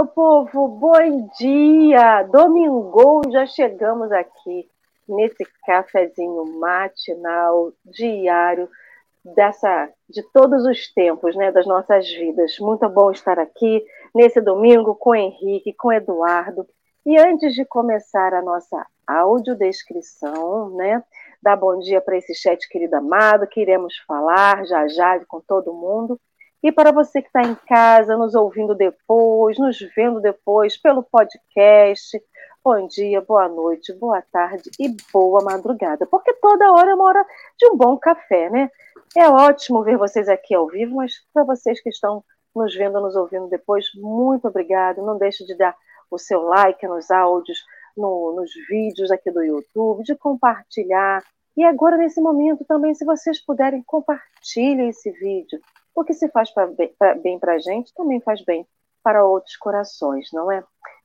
Meu povo, bom dia! Domingo, já chegamos aqui nesse cafezinho matinal, diário, dessa de todos os tempos, né, das nossas vidas. Muito bom estar aqui nesse domingo com Henrique, com Eduardo. E antes de começar a nossa audiodescrição, né, dar bom dia para esse chat querido amado, que iremos falar já já com todo mundo. E para você que está em casa, nos ouvindo depois, nos vendo depois pelo podcast, bom dia, boa noite, boa tarde e boa madrugada. Porque toda hora é uma hora de um bom café, né? É ótimo ver vocês aqui ao vivo, mas para vocês que estão nos vendo, nos ouvindo depois, muito obrigado. Não deixe de dar o seu like nos áudios, no, nos vídeos aqui do YouTube, de compartilhar. E agora, nesse momento, também, se vocês puderem, compartilhem esse vídeo o que se faz pra, pra, bem para a gente também faz bem para outros corações, não é?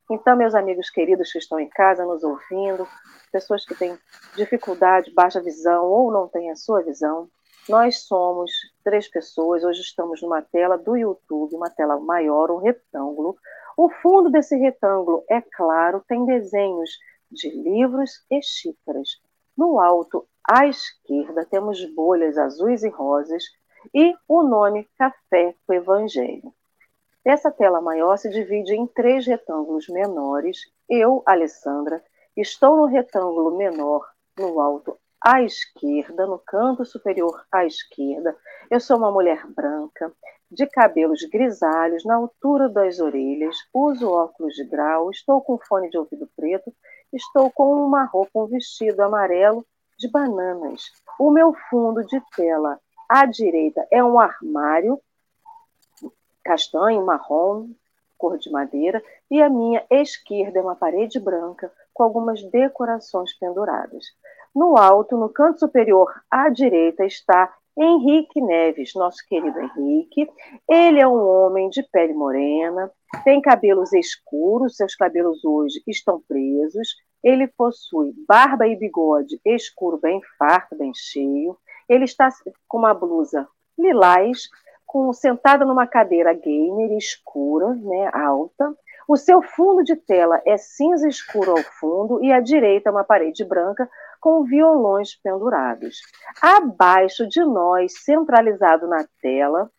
Então, meus amigos queridos que estão em casa nos ouvindo, pessoas que têm dificuldade, baixa visão ou não têm a sua visão, nós somos três pessoas. Hoje estamos numa tela do YouTube, uma tela maior, um retângulo. O fundo desse retângulo, é claro, tem desenhos de livros e xícaras. No alto, à esquerda, temos bolhas azuis e rosas e o nome Café com Evangelho. Essa tela maior se divide em três retângulos menores. Eu, Alessandra, estou no retângulo menor, no alto à esquerda, no canto superior à esquerda. Eu sou uma mulher branca, de cabelos grisalhos, na altura das orelhas, uso óculos de grau, estou com fone de ouvido preto, estou com uma roupa, um vestido amarelo de bananas. O meu fundo de tela à direita é um armário castanho, marrom, cor de madeira, e a minha esquerda é uma parede branca com algumas decorações penduradas. No alto, no canto superior à direita, está Henrique Neves, nosso querido Henrique. Ele é um homem de pele morena, tem cabelos escuros, seus cabelos hoje estão presos. Ele possui barba e bigode escuro, bem farto, bem cheio. Ele está com uma blusa lilás, com, sentado numa cadeira gamer escura, né, alta. O seu fundo de tela é cinza escuro ao fundo e à direita uma parede branca com violões pendurados. Abaixo de nós, centralizado na tela,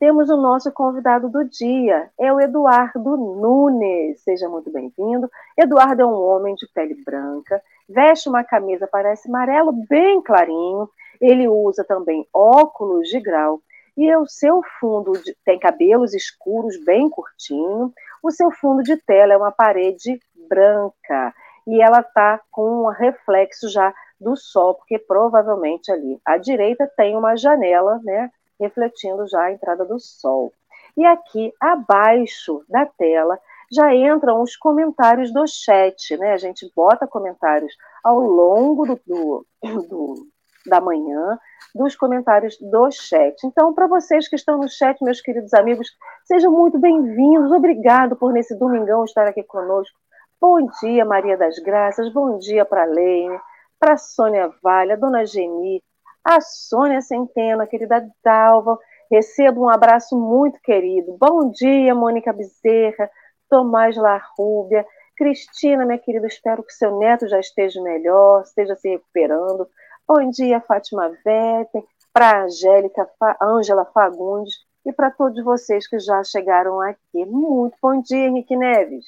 temos o nosso convidado do dia, é o Eduardo Nunes. Seja muito bem-vindo. Eduardo é um homem de pele branca, veste uma camisa parece amarelo bem clarinho ele usa também óculos de grau e o seu fundo de, tem cabelos escuros bem curtinho. O seu fundo de tela é uma parede branca e ela está com um reflexo já do sol, porque provavelmente ali à direita tem uma janela, né, refletindo já a entrada do sol. E aqui abaixo da tela já entram os comentários do chat, né? A gente bota comentários ao longo do, do, do da manhã, dos comentários do chat. Então, para vocês que estão no chat, meus queridos amigos, sejam muito bem-vindos. Obrigado por nesse domingão estar aqui conosco. Bom dia, Maria das Graças. Bom dia para a Leine, para a Sônia Vale, a Dona Geni, a Sônia Centena, a querida Dalva. Recebo um abraço muito querido. Bom dia, Mônica Bezerra, Tomás Larrúbia, Cristina, minha querida, espero que seu neto já esteja melhor, esteja se recuperando. Bom dia, Fátima Vete, para a Angélica, Ângela Fagundes e para todos vocês que já chegaram aqui. Muito bom dia, Henrique Neves.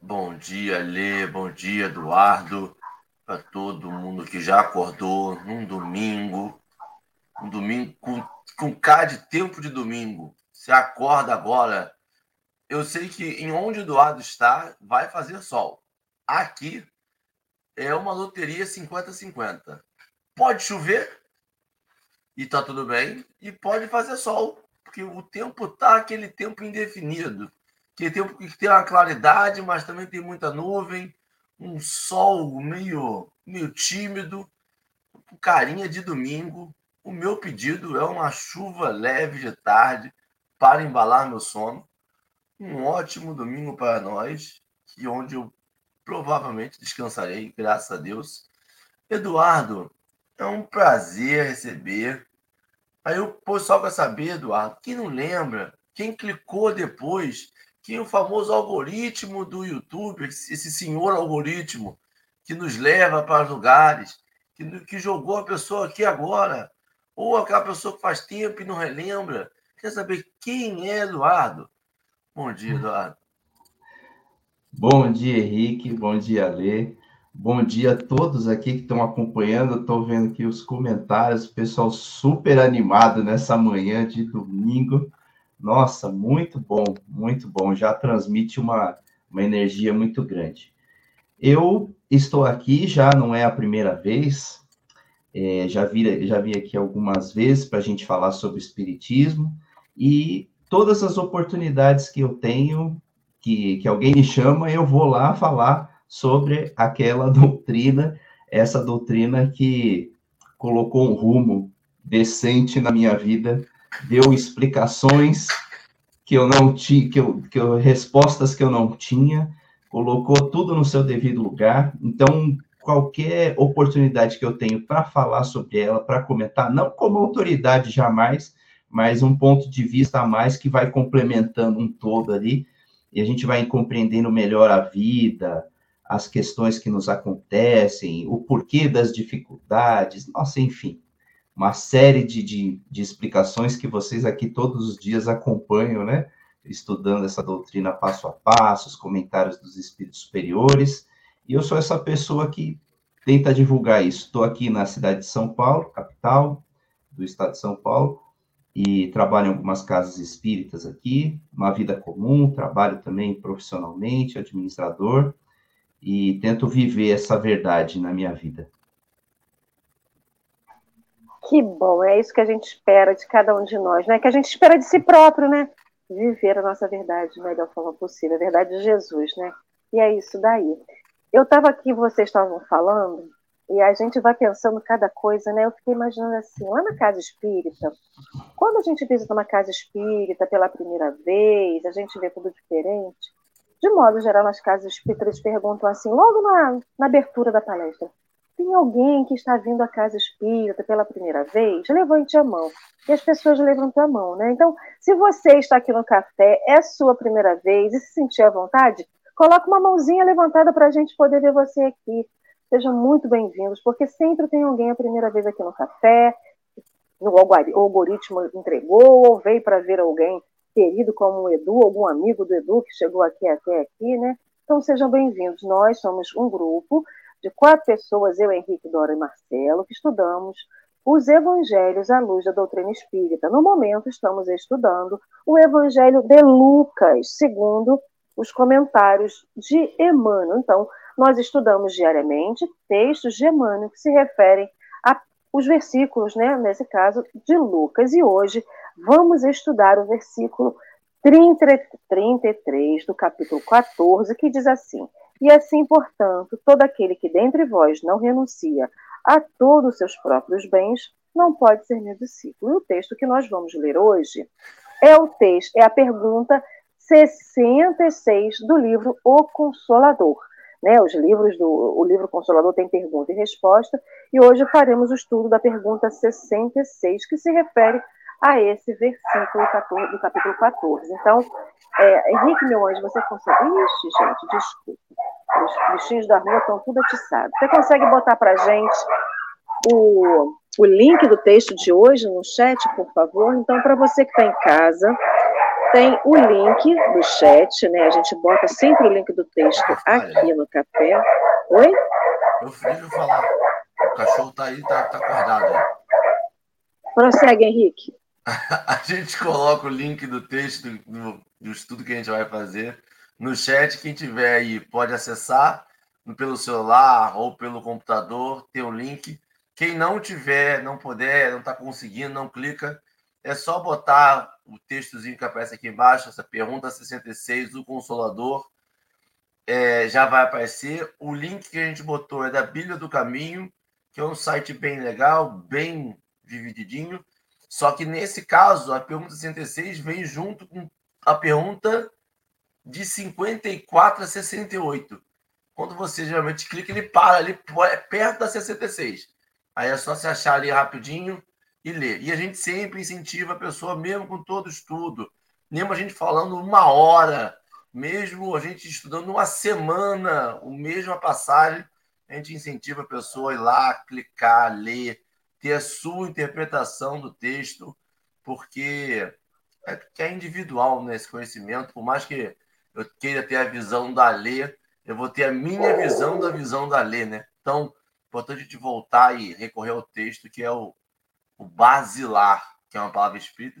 Bom dia, Lê, bom dia, Eduardo, para todo mundo que já acordou num domingo, um domingo com, com K de tempo de domingo. Você acorda agora. Eu sei que em onde o Eduardo está, vai fazer sol. Aqui é uma loteria 50-50 pode chover e tá tudo bem, e pode fazer sol, porque o tempo tá aquele tempo indefinido, que tempo que tem uma claridade, mas também tem muita nuvem, um sol meio meio tímido, carinha de domingo. O meu pedido é uma chuva leve de tarde para embalar meu sono. Um ótimo domingo para nós, que onde eu provavelmente descansarei, graças a Deus. Eduardo, é um prazer receber. Aí o pessoal quer saber, Eduardo, quem não lembra, quem clicou depois, que o famoso algoritmo do YouTube, esse senhor algoritmo que nos leva para lugares, que, que jogou a pessoa aqui agora, ou aquela pessoa que faz tempo e não relembra. Quer saber quem é Eduardo? Bom dia, Eduardo. Bom dia, Henrique. Bom dia, Lê. Bom dia a todos aqui que estão acompanhando. Estou vendo aqui os comentários, pessoal super animado nessa manhã de domingo. Nossa, muito bom, muito bom. Já transmite uma, uma energia muito grande. Eu estou aqui, já não é a primeira vez, é, já, vi, já vi aqui algumas vezes para a gente falar sobre Espiritismo, e todas as oportunidades que eu tenho, que, que alguém me chama, eu vou lá falar sobre aquela doutrina, essa doutrina que colocou um rumo decente na minha vida deu explicações que eu não tinha, que eu, que eu, respostas que eu não tinha, colocou tudo no seu devido lugar. Então, qualquer oportunidade que eu tenho para falar sobre ela, para comentar, não como autoridade jamais, mas um ponto de vista a mais que vai complementando um todo ali, e a gente vai compreendendo melhor a vida, as questões que nos acontecem, o porquê das dificuldades, nossa, enfim uma série de, de, de, explicações que vocês aqui todos os dias acompanham, né? Estudando essa doutrina passo a passo, os comentários dos espíritos superiores. E eu sou essa pessoa que tenta divulgar isso. Estou aqui na cidade de São Paulo, capital do estado de São Paulo, e trabalho em algumas casas espíritas aqui, uma vida comum, trabalho também profissionalmente, administrador, e tento viver essa verdade na minha vida. Que bom, é isso que a gente espera de cada um de nós, né? Que a gente espera de si próprio, né? Viver a nossa verdade da melhor forma possível, a verdade de Jesus, né? E é isso daí. Eu estava aqui, vocês estavam falando, e a gente vai pensando cada coisa, né? Eu fiquei imaginando assim, lá na casa espírita, quando a gente visita uma casa espírita pela primeira vez, a gente vê tudo diferente. De modo geral, nas casas espíritas perguntam assim, logo na, na abertura da palestra, tem alguém que está vindo à casa espírita pela primeira vez? Levante a mão. E as pessoas levantam a mão, né? Então, se você está aqui no café, é sua primeira vez e se sentir à vontade, coloque uma mãozinha levantada para a gente poder ver você aqui. Sejam muito bem-vindos, porque sempre tem alguém a primeira vez aqui no café, o algoritmo entregou, ou veio para ver alguém querido como o Edu, algum amigo do Edu que chegou aqui até aqui, né? Então sejam bem-vindos. Nós somos um grupo de quatro pessoas, eu, Henrique, Dora e Marcelo, que estudamos os evangelhos à luz da doutrina espírita. No momento, estamos estudando o evangelho de Lucas, segundo os comentários de Emmanuel. Então, nós estudamos diariamente textos de Emmanuel que se referem aos versículos, né, nesse caso, de Lucas. E hoje vamos estudar o versículo 30, 33 do capítulo 14, que diz assim: e assim, portanto, todo aquele que dentre vós não renuncia a todos os seus próprios bens, não pode ser meu discípulo. E o texto que nós vamos ler hoje é o texto, é a pergunta 66 do livro O Consolador. Né, os livros do o livro Consolador tem pergunta e resposta, e hoje faremos o estudo da pergunta 66, que se refere a esse versículo 14, do capítulo 14. Então, é, Henrique, meu anjo, você consegue. Ixi, gente, desculpa. Os bichinhos da rua estão tudo atiçados. Você consegue botar para gente o, o link do texto de hoje no chat, por favor? Então, para você que está em casa, tem o link do chat, né? A gente bota sempre o link do texto aqui no café. Oi? Meu filho falar. O cachorro tá aí, tá, tá acordado aí. Prossegue, Henrique. A gente coloca o link do texto do, do estudo que a gente vai fazer no chat. Quem tiver aí pode acessar pelo celular ou pelo computador, tem o link. Quem não tiver, não puder, não está conseguindo, não clica, é só botar o textozinho que aparece aqui embaixo, essa pergunta 66 do Consolador, é, já vai aparecer. O link que a gente botou é da Bíblia do Caminho, que é um site bem legal, bem divididinho. Só que nesse caso, a pergunta 66 vem junto com a pergunta de 54 a 68. Quando você geralmente clica, ele para ali é perto da 66. Aí é só se achar ali rapidinho e ler. E a gente sempre incentiva a pessoa, mesmo com todo estudo, mesmo a gente falando uma hora mesmo a gente estudando uma semana, a mesma passagem, a gente incentiva a pessoa a ir lá, clicar, ler, ter a sua interpretação do texto, porque é, é individual nesse né, conhecimento, por mais que eu queira ter a visão da lei, eu vou ter a minha visão da visão da lei, né? Então, importante a gente voltar e recorrer ao texto que é o, o basilar, que é uma palavra espírita,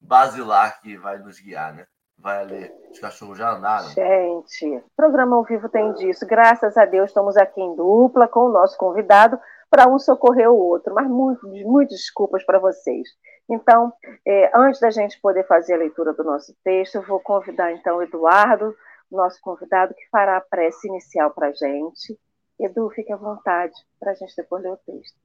basilar que vai nos guiar, né? Vai ler. Os cachorros já andaram. Gente, programa ao vivo tem disso. Graças a Deus estamos aqui em dupla com o nosso convidado para um socorrer o outro, mas muito, muitas desculpas para vocês. Então, é, antes da gente poder fazer a leitura do nosso texto, eu vou convidar então o Eduardo, nosso convidado, que fará a prece inicial para a gente. Edu, fique à vontade para a gente depois ler o texto.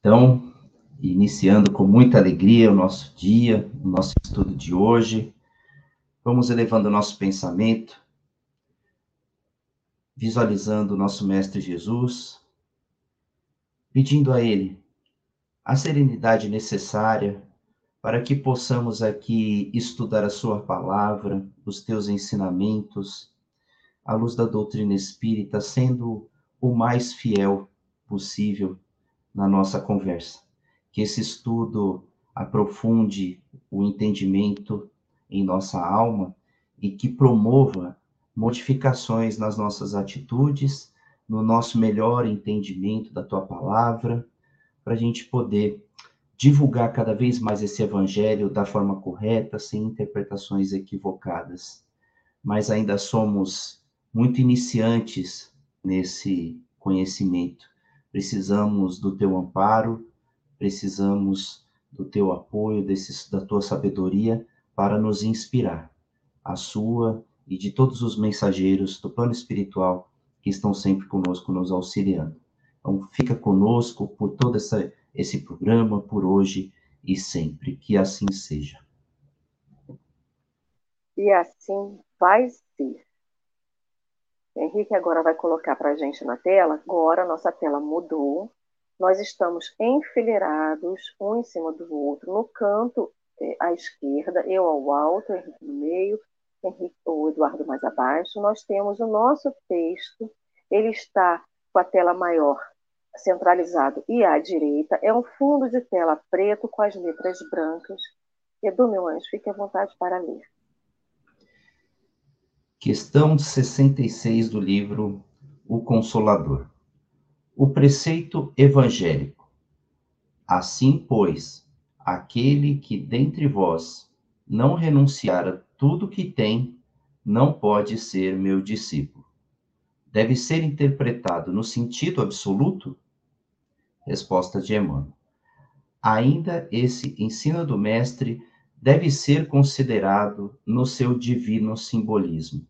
Então, iniciando com muita alegria o nosso dia, o nosso estudo de hoje, vamos elevando o nosso pensamento visualizando o nosso Mestre Jesus, pedindo a Ele a serenidade necessária para que possamos aqui estudar a Sua palavra, os teus ensinamentos, à luz da doutrina espírita, sendo o mais fiel possível na nossa conversa. Que esse estudo aprofunde o entendimento em nossa alma e que promova modificações nas nossas atitudes, no nosso melhor entendimento da tua palavra, para a gente poder divulgar cada vez mais esse evangelho da forma correta, sem interpretações equivocadas. Mas ainda somos muito iniciantes nesse conhecimento. Precisamos do teu amparo, precisamos do teu apoio, desse, da tua sabedoria para nos inspirar. A sua e de todos os mensageiros do plano espiritual que estão sempre conosco, nos auxiliando. Então, fica conosco por todo essa, esse programa, por hoje e sempre. Que assim seja. E assim vai ser. Henrique agora vai colocar para a gente na tela. Agora a nossa tela mudou. Nós estamos enfileirados, um em cima do outro, no canto eh, à esquerda, eu ao alto, Henrique no meio, O Eduardo mais abaixo, nós temos o nosso texto, ele está com a tela maior centralizado e à direita, é um fundo de tela preto com as letras brancas. Edu, meu anjo, fique à vontade para ler. Questão 66 do livro O Consolador. O preceito evangélico. Assim, pois, aquele que dentre vós não renunciar tudo que tem não pode ser meu discípulo. Deve ser interpretado no sentido absoluto? Resposta de Emmanuel. Ainda esse ensino do mestre deve ser considerado no seu divino simbolismo.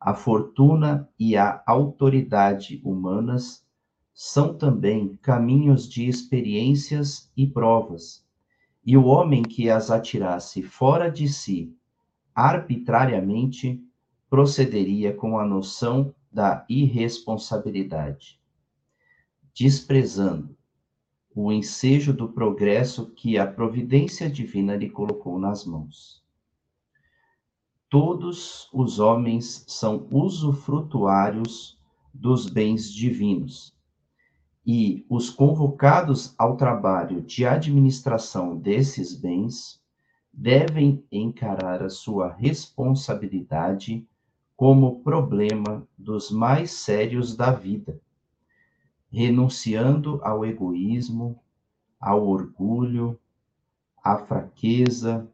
A fortuna e a autoridade humanas são também caminhos de experiências e provas, e o homem que as atirasse fora de si arbitrariamente procederia com a noção da irresponsabilidade, desprezando o ensejo do progresso que a providência divina lhe colocou nas mãos. Todos os homens são usufrutuários dos bens divinos, e os convocados ao trabalho de administração desses bens devem encarar a sua responsabilidade como problema dos mais sérios da vida, renunciando ao egoísmo, ao orgulho, à fraqueza,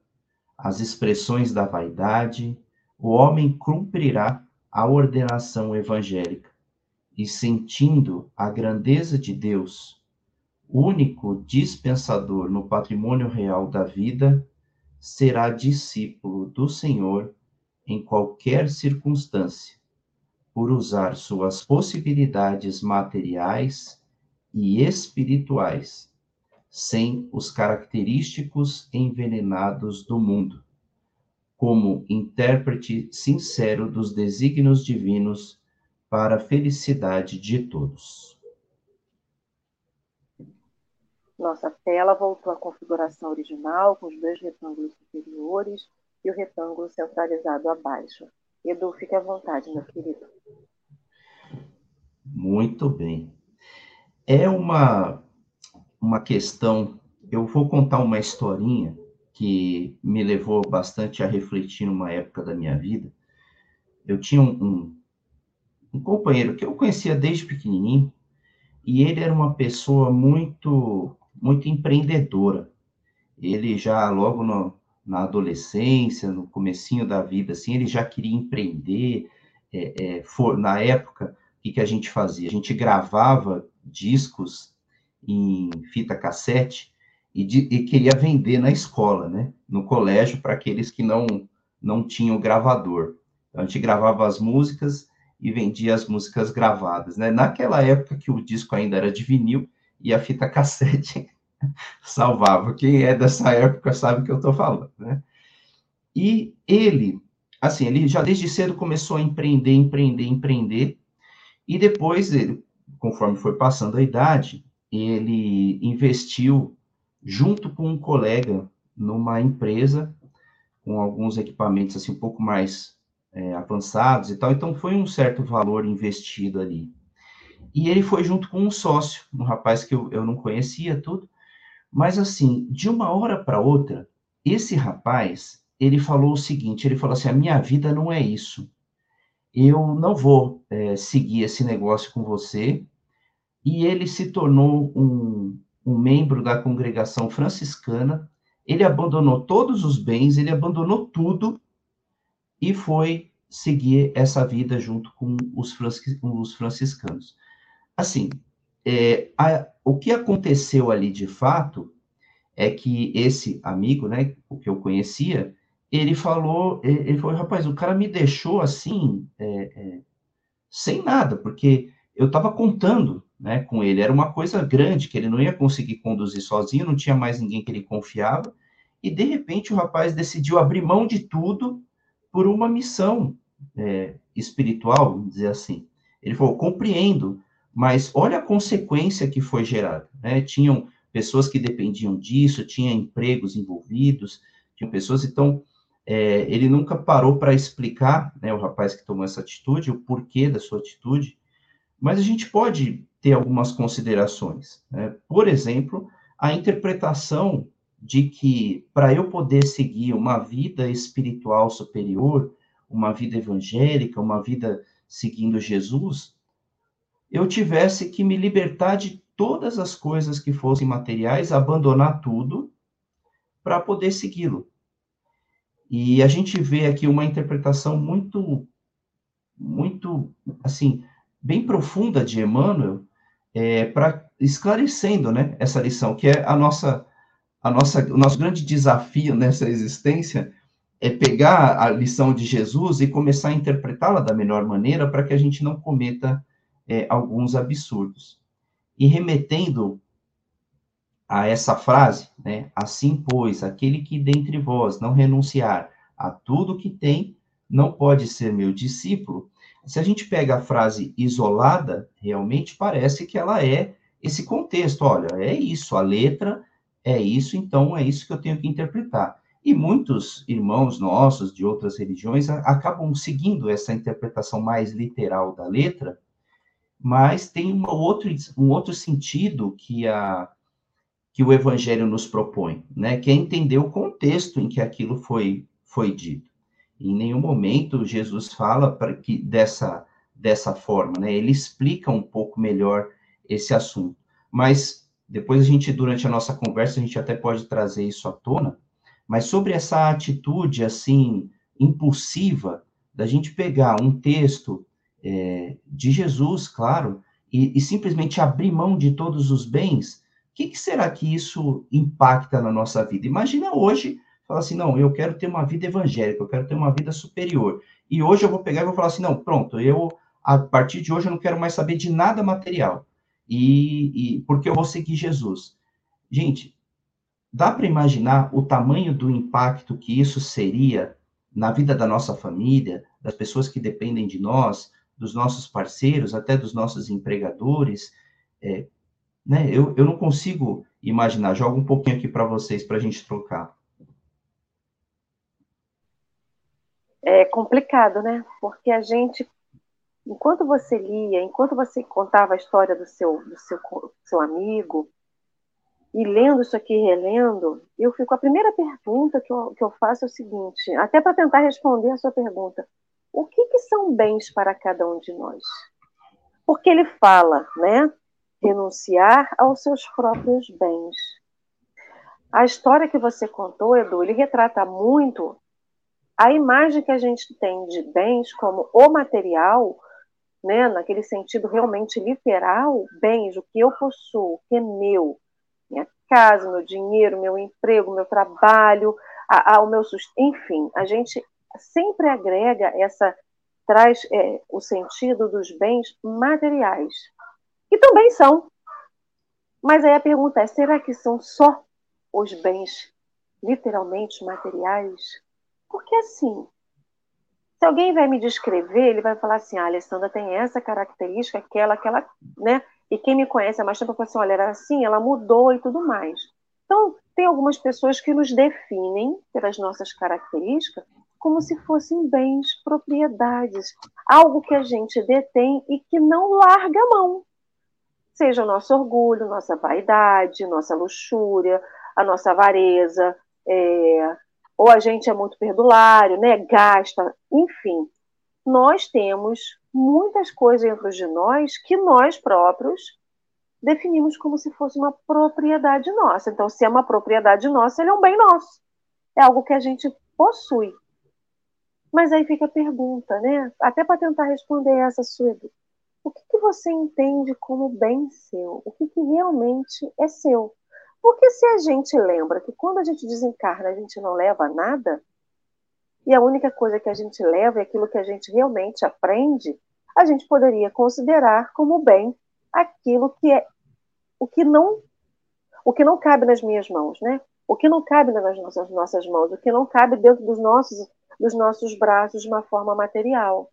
às expressões da vaidade, o homem cumprirá a ordenação evangélica e sentindo a grandeza de Deus, único dispensador no patrimônio real da vida, será discípulo do Senhor em qualquer circunstância, por usar suas possibilidades materiais e espirituais, sem os característicos envenenados do mundo, como intérprete sincero dos desígnios divinos para a felicidade de todos. Nossa tela voltou à configuração original, com os dois retângulos superiores. e o retângulo centralizado abaixo. Edu, fique à vontade, meu querido. Muito bem. É uma, uma questão. Eu vou contar uma historinha que me levou bastante a refletir numa época da minha vida. Eu tinha um, um, um companheiro que eu conhecia desde pequenininho, e ele era uma pessoa muito, muito empreendedora. Ele já logo no, na adolescência, no comecinho da vida, assim, ele já queria empreender. É, é, for, na época, o que, que a gente fazia? A gente gravava discos em fita cassete e, de, e queria vender na escola, né? No colégio, para aqueles que não, não tinham gravador. Então, a gente gravava as músicas e vendia as músicas gravadas, né? Naquela época que o disco ainda era de vinil e a fita cassete salvava. Quem é dessa época sabe o que eu estou falando, né? E ele, assim, ele já desde cedo começou a empreender, empreender, empreender, e depois, ele, conforme foi passando a idade, ele investiu junto com um colega numa empresa com alguns equipamentos assim um pouco mais é, avançados e tal, então foi um certo valor investido ali. E ele foi junto com um sócio, um rapaz que eu, eu não conhecia tudo, mas assim, de uma hora para outra, esse rapaz, ele falou o seguinte, ele falou assim, a minha vida não é isso. Eu não vou é, seguir esse negócio com você. E ele se tornou um, um membro da congregação franciscana. Ele abandonou todos os bens, ele abandonou tudo e foi seguir essa vida junto com os, franciscanos. Assim, é, a, o que aconteceu ali de fato é que esse amigo, né, o que eu conhecia, ele falou, ele falou, rapaz, o cara me deixou assim, é, é, sem nada, porque eu estava contando, né, com ele, era uma coisa grande, que ele não ia conseguir conduzir sozinho, não tinha mais ninguém que ele confiava, e de repente o rapaz decidiu abrir mão de tudo por uma missão é, espiritual, vamos dizer assim. Ele falou, compreendo, mas olha a consequência que foi gerada. Né? Tinham pessoas que dependiam disso, tinha empregos envolvidos, tinham pessoas, então é, ele nunca parou para explicar, né, o rapaz que tomou essa atitude, o porquê da sua atitude, mas a gente pode ter algumas considerações. Né? Por exemplo, a interpretação de que para eu poder seguir uma vida espiritual superior, uma vida evangélica, uma vida seguindo Jesus, eu tivesse que me libertar de todas as coisas que fossem materiais, abandonar tudo para poder segui-lo. E a gente vê aqui uma interpretação muito, muito, assim, bem profunda de Emmanuel, é, para esclarecendo, né, essa lição, que é a nossa, a nossa, o nosso grande desafio nessa existência é pegar a lição de Jesus e começar a interpretá-la da melhor maneira para que a gente não cometa é, alguns absurdos. E remetendo a essa frase, né, assim, pois, aquele que dentre vós não renunciar a tudo que tem, não pode ser meu discípulo. Se a gente pega a frase isolada, realmente parece que ela é esse contexto. Olha, é isso, a letra é isso, então é isso que eu tenho que interpretar. E muitos irmãos nossos de outras religiões acabam seguindo essa interpretação mais literal da letra, mas tem uma outro, um outro sentido que, a, que o Evangelho nos propõe, né? que é entender o contexto em que aquilo foi, foi dito. Em nenhum momento Jesus fala para que dessa, dessa forma, né? ele explica um pouco melhor esse assunto. Mas depois a gente, durante a nossa conversa, a gente até pode trazer isso à tona, mas sobre essa atitude, assim, impulsiva, da gente pegar um texto é, de Jesus, claro, e, e, simplesmente abrir mão de todos os bens, o que, que, será que isso impacta na nossa vida? Imagina hoje, falar assim, não, eu quero ter uma vida evangélica, eu quero ter uma vida superior. E hoje eu vou pegar e vou falar assim, não, pronto, eu, a partir de hoje, eu não quero mais saber de nada material. E, e porque eu vou seguir Jesus. Gente, dá para imaginar o tamanho do impacto que isso seria na vida da nossa família, das pessoas que dependem de nós, dos nossos parceiros, até dos nossos empregadores. É, né? eu, eu não consigo imaginar. Jogo um pouquinho aqui para vocês, para a gente trocar. é complicado, né? Porque a gente, enquanto você lia, enquanto você contava a história do seu, do seu, seu amigo, e lendo isso aqui, relendo, eu fico. A primeira pergunta que eu, que eu faço é o seguinte, até para tentar responder a sua pergunta: o que, que são bens para cada um de nós? Porque ele fala, né? Renunciar aos seus próprios bens. A história que você contou, Edu, ele retrata muito a imagem que a gente tem de bens como o material, né, naquele sentido realmente literal, bens, o que eu possuo, o que é meu, minha casa, meu dinheiro, meu emprego, meu trabalho, a, a, o meu sustento, enfim, a gente sempre agrega essa traz é, o sentido dos bens materiais, que também são. Mas aí a pergunta é: será que são só os bens literalmente materiais? Porque assim, se alguém vai me descrever, ele vai falar assim: ah, a Alessandra tem essa característica, aquela, aquela, né? E quem me conhece há mais tempo fala assim: olha, era assim, ela mudou e tudo mais. Então, tem algumas pessoas que nos definem pelas nossas características como se fossem bens, propriedades, algo que a gente detém e que não larga a mão. Seja o nosso orgulho, nossa vaidade, nossa luxúria, a nossa avareza, é, ou a gente é muito perdulário, né, gasta, enfim. Nós temos muitas coisas dentro de nós que nós próprios definimos como se fosse uma propriedade nossa. Então, se é uma propriedade nossa, ele é um bem nosso. É algo que a gente possui. Mas aí fica a pergunta, né? Até para tentar responder essa sua o que, que, você entende como bem seu? O que, que realmente é seu? Porque se a gente lembra que quando a gente desencarna a gente não leva nada, e a única coisa que a gente leva é aquilo que a gente realmente aprende, a gente poderia considerar como bem aquilo que é o que não o que não cabe nas minhas mãos, né? O que não cabe nas nossas, nossas mãos, o que não cabe dentro dos nossos dos nossos braços de uma forma material.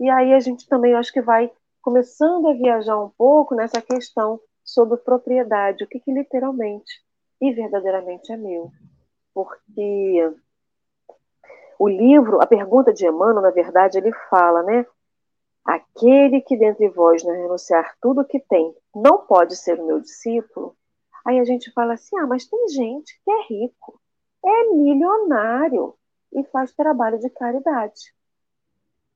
E aí a gente também acho que vai começando a viajar um pouco nessa questão sobre propriedade, o que, que literalmente e verdadeiramente é meu. Porque o livro, a pergunta de Emmanuel, na verdade, ele fala, né? Aquele que dentre vós não renunciar tudo o que tem, não pode ser o meu discípulo. Aí a gente fala assim: ah, mas tem gente que é rico, é milionário, e faz trabalho de caridade.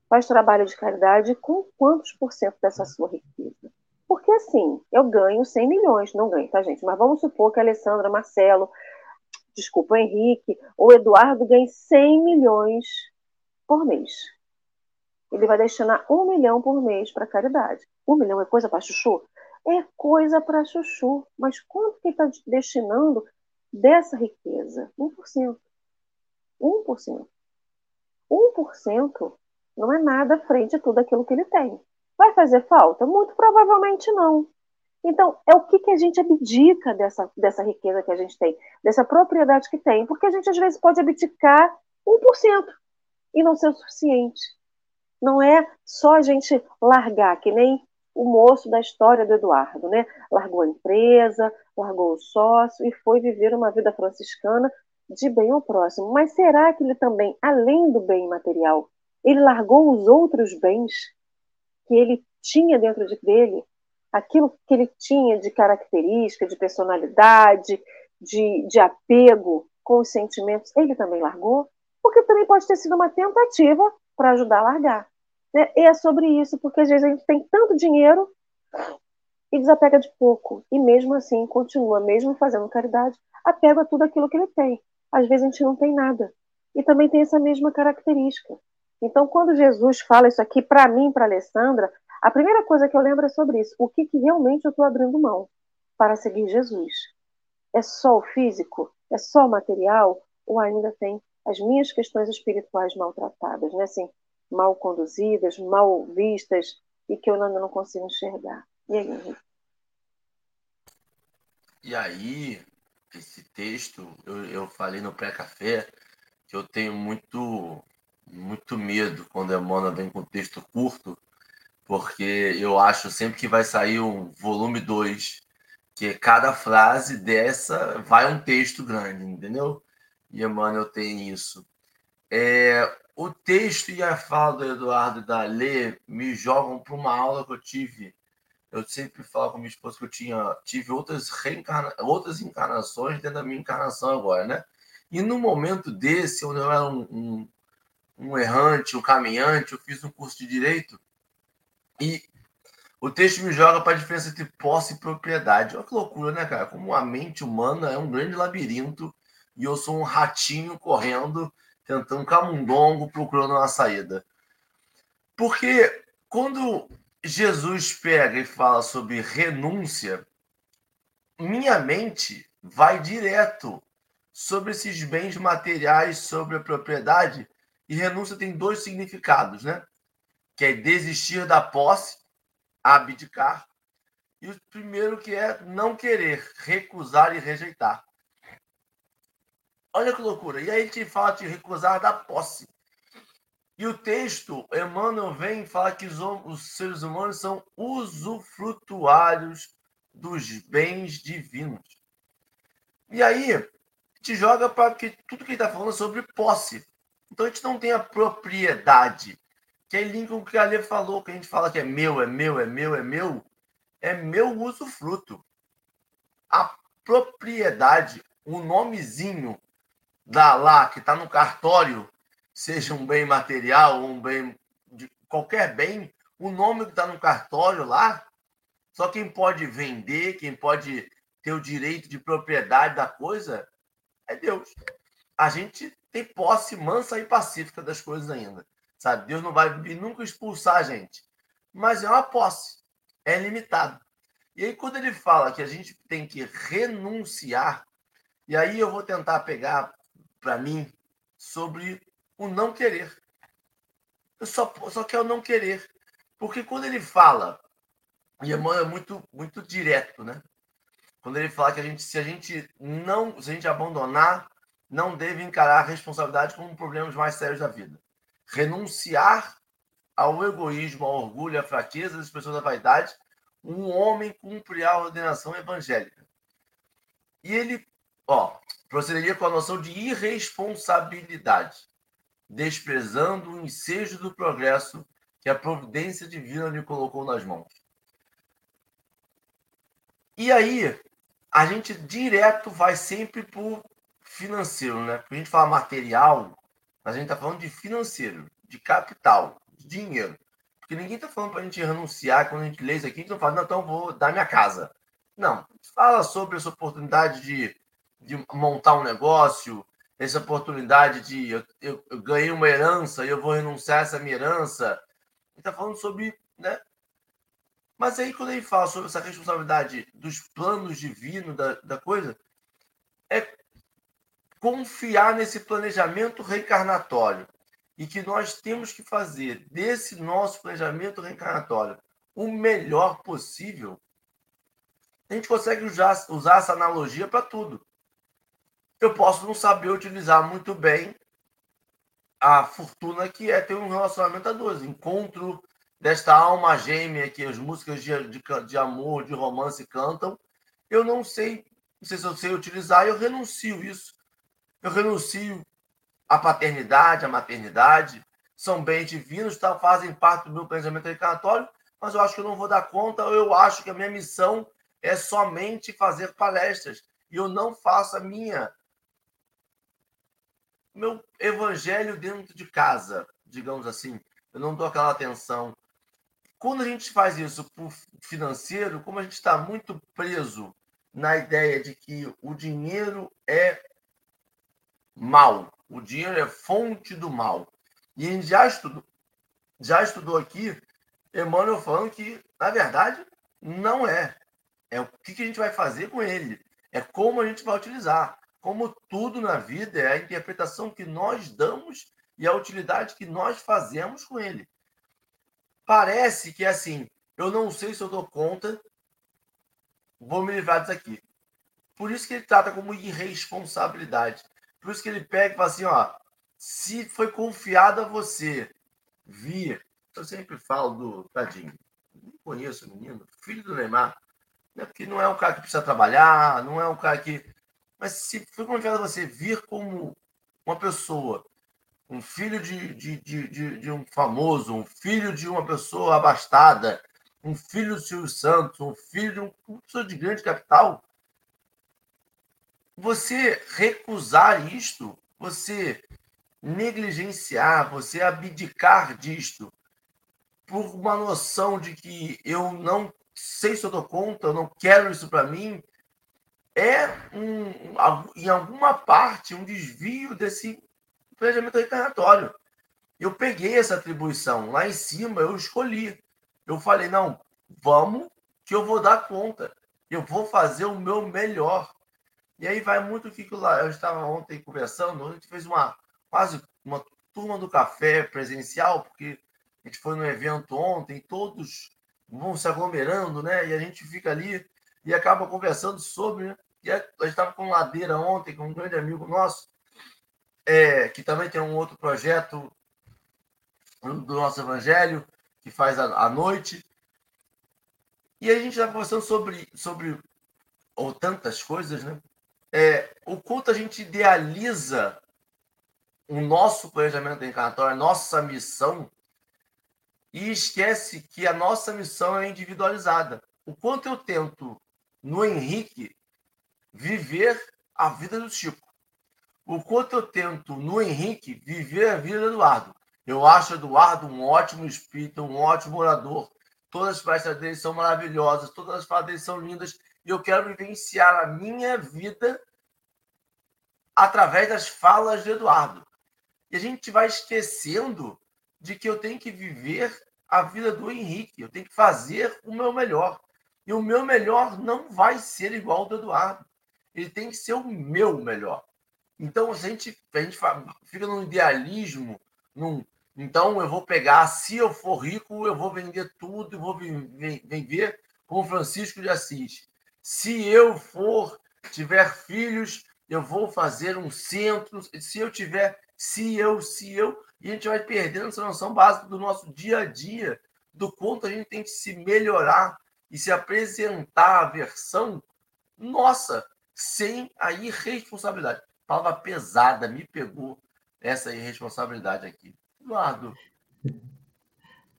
Faz trabalho de caridade com quantos por cento dessa sua riqueza? Porque assim, eu ganho 100 milhões, não ganho, tá, gente? Mas vamos supor que a Alessandra, Marcelo, desculpa, Henrique ou Eduardo ganhem 100 milhões por mês. Ele vai destinar um milhão por mês para caridade. Um milhão é coisa para chuchu? É coisa para chuchu. Mas quanto que ele está destinando dessa riqueza? 1%. 1%. 1% não é nada frente a tudo aquilo que ele tem. Vai fazer falta? Muito provavelmente não. Então, é o que, que a gente abdica dessa, dessa riqueza que a gente tem, dessa propriedade que tem, porque a gente às vezes pode abdicar 1% e não ser o suficiente. Não é só a gente largar, que nem o moço da história do Eduardo, né? Largou a empresa, largou o sócio e foi viver uma vida franciscana de bem ao próximo. Mas será que ele também, além do bem material, ele largou os outros bens que ele tinha dentro de dele? Aquilo que ele tinha de característica, de personalidade, de, de apego com os sentimentos, ele também largou? Porque também pode ter sido uma tentativa para ajudar a largar. Né? E é sobre isso, porque às vezes a gente tem tanto dinheiro e desapega de pouco. E mesmo assim continua, mesmo fazendo caridade, apega a tudo aquilo que ele tem às vezes a gente não tem nada. E também tem essa mesma característica. Então, quando Jesus fala isso aqui para mim, para Alessandra, a primeira coisa que eu lembro é sobre isso. O que, que realmente eu estou abrindo mão para seguir Jesus? É só o físico? É só o material? Ou ainda tem as minhas questões espirituais maltratadas, né? assim, mal conduzidas, mal vistas e que eu ainda não consigo enxergar? E aí, Henrique? E aí, esse texto, eu, eu falei no pré-café que eu tenho muito, muito medo quando a Mona vem com texto curto, porque eu acho sempre que vai sair um volume 2, que cada frase dessa vai um texto grande, entendeu? E Emmanuel tem isso. É, o texto e a fala do Eduardo e da Lê me jogam para uma aula que eu tive. Eu sempre falo com minha esposa que eu tinha, tive outras, reencarna, outras encarnações dentro da minha encarnação agora, né? E no momento desse, onde eu era um, um, um errante, um caminhante, eu fiz um curso de direito e o texto me joga para a diferença entre posse e propriedade. Olha que loucura, né, cara? Como a mente humana é um grande labirinto e eu sou um ratinho correndo tentando camundongo, procurando uma saída. Porque quando Jesus pega e fala sobre renúncia, minha mente vai direto sobre esses bens materiais, sobre a propriedade, e renúncia tem dois significados, né? Que é desistir da posse, abdicar, e o primeiro que é não querer, recusar e rejeitar. Olha que loucura. E aí a gente fala de recusar da posse. E o texto, Emmanuel vem falar que os, os seres humanos são usufrutuários dos bens divinos. E aí, te joga para que tudo que ele está falando é sobre posse. Então a gente não tem a propriedade. Que é linka com o que a Lê falou, que a gente fala que é meu, é meu, é meu, é meu. É meu usufruto. A propriedade, o nomezinho da lá, que está no cartório, seja um bem material ou um bem de qualquer bem, o nome que está no cartório lá, só quem pode vender, quem pode ter o direito de propriedade da coisa é Deus. A gente tem posse mansa e pacífica das coisas ainda. Sabe? Deus não vai nunca expulsar a gente. Mas é uma posse. É limitado. E aí, quando ele fala que a gente tem que renunciar, e aí eu vou tentar pegar para mim sobre o não querer. Eu só, só quero não querer. Porque quando ele fala, e Emmanuel é muito, muito direto, né? Quando ele fala que a gente, se a gente não, se a gente abandonar, não deve encarar a responsabilidade como um problemas mais sérios da vida. Renunciar ao egoísmo, ao orgulho, à fraqueza das pessoas da vaidade, um homem cumpre a ordenação evangélica. E ele, ó, procederia com a noção de irresponsabilidade, desprezando o ensejo do progresso que a providência divina lhe colocou nas mãos. E aí, a gente direto vai sempre por financeiro, né? Porque a gente fala material, a gente está falando de financeiro, de capital, de dinheiro. Porque ninguém está falando para a gente renunciar, quando a gente lê isso aqui, a gente não fala, não, então vou dar minha casa. Não, fala sobre essa oportunidade de de montar um negócio, essa oportunidade de eu, eu, eu ganhei uma herança e eu vou renunciar a essa minha herança. Ele está falando sobre, né? Mas aí quando ele fala sobre essa responsabilidade dos planos divinos da, da coisa, é confiar nesse planejamento reencarnatório e que nós temos que fazer desse nosso planejamento reencarnatório o melhor possível. A gente consegue usar, usar essa analogia para tudo eu posso não saber utilizar muito bem a fortuna que é ter um relacionamento a dois, encontro desta alma gêmea que as músicas de, de, de amor, de romance cantam. Eu não sei, não sei se eu sei utilizar, eu renuncio isso. Eu renuncio a paternidade, a maternidade, são bens divinos, tá, fazem parte do meu pensamento reencarnatório, mas eu acho que eu não vou dar conta, eu acho que a minha missão é somente fazer palestras, e eu não faço a minha meu evangelho dentro de casa, digamos assim. Eu não dou aquela atenção. Quando a gente faz isso por financeiro, como a gente está muito preso na ideia de que o dinheiro é mal, o dinheiro é fonte do mal. E a gente já estudou, já estudou aqui, Emmanuel falando que, na verdade, não é. É o que a gente vai fazer com ele. É como a gente vai utilizar. Como tudo na vida, é a interpretação que nós damos e a utilidade que nós fazemos com ele. Parece que é assim, eu não sei se eu dou conta, vou me livrar disso aqui. Por isso que ele trata como irresponsabilidade. Por isso que ele pega e fala assim, ó, se foi confiado a você vir, eu sempre falo do tadinho, não conheço o menino, filho do Neymar, né? porque não é um cara que precisa trabalhar, não é um cara que mas se foi confiado a você vir como uma pessoa um filho de, de, de, de, um famoso, um filho de uma pessoa abastada, um filho do Silvio Santos, um filho de uma pessoa de grande capital, você recusar isto, você negligenciar, você abdicar disto, por uma noção de que eu não sei se eu dou conta, eu não quero isso para mim, é um, em alguma parte um desvio desse planejamento reencarnatório. Eu peguei essa atribuição lá em cima, eu escolhi. Eu falei, não, vamos que eu vou dar conta. Eu vou fazer o meu melhor. E aí vai muito o que eu estava ontem conversando, a gente fez uma quase uma turma do café presencial, porque a gente foi no evento ontem, todos vão se aglomerando, né? E a gente fica ali e acaba conversando sobre. Né? E a gente estava com Ladeira ontem, com um grande amigo nosso, é, que também tem um outro projeto do nosso Evangelho, que faz à noite. E a gente estava conversando sobre, sobre ou tantas coisas, né? É, o quanto a gente idealiza o nosso planejamento encarnatório, a nossa missão, e esquece que a nossa missão é individualizada. O quanto eu tento, no Henrique, viver a vida do Chico. O quanto eu tento, no Henrique, viver a vida do Eduardo. Eu acho Eduardo um ótimo espírito, um ótimo orador. Todas as palestras dele são maravilhosas, todas as falas dele são lindas. E eu quero vivenciar a minha vida através das falas de Eduardo. E a gente vai esquecendo de que eu tenho que viver a vida do Henrique, eu tenho que fazer o meu melhor. E o meu melhor não vai ser igual ao do Eduardo. Ele tem que ser o meu melhor. Então, a gente, a gente fica num idealismo, num, então eu vou pegar, se eu for rico, eu vou vender tudo, eu vou viver como Francisco de Assis. Se eu for, tiver filhos, eu vou fazer um centro. Se eu tiver se eu, se eu, e a gente vai perdendo essa noção básica do nosso dia a dia, do quanto a gente tem que se melhorar e se apresentar a versão nossa, sem a irresponsabilidade. Palavra pesada, me pegou essa irresponsabilidade aqui. Eduardo.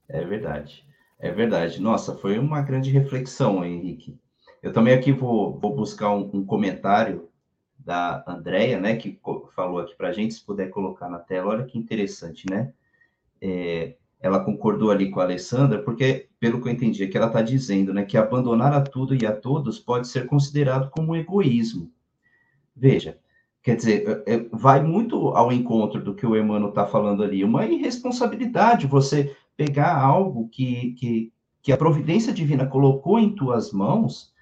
É verdade. É verdade. Nossa, foi uma grande reflexão, Henrique. Eu também aqui vou, vou buscar um, um comentário da Andrea, né, que falou aqui para a gente, se puder colocar na tela, olha que interessante, né? É, ela concordou ali com a Alessandra, porque, pelo que eu entendi, é que ela está dizendo, né, que abandonar a tudo e a todos pode ser considerado como egoísmo. Veja, quer dizer, é, é vai muito ao encontro do que o Emmanuel está falando ali, uma irresponsabilidade você pegar algo que, que, que a providência divina colocou em tuas mãos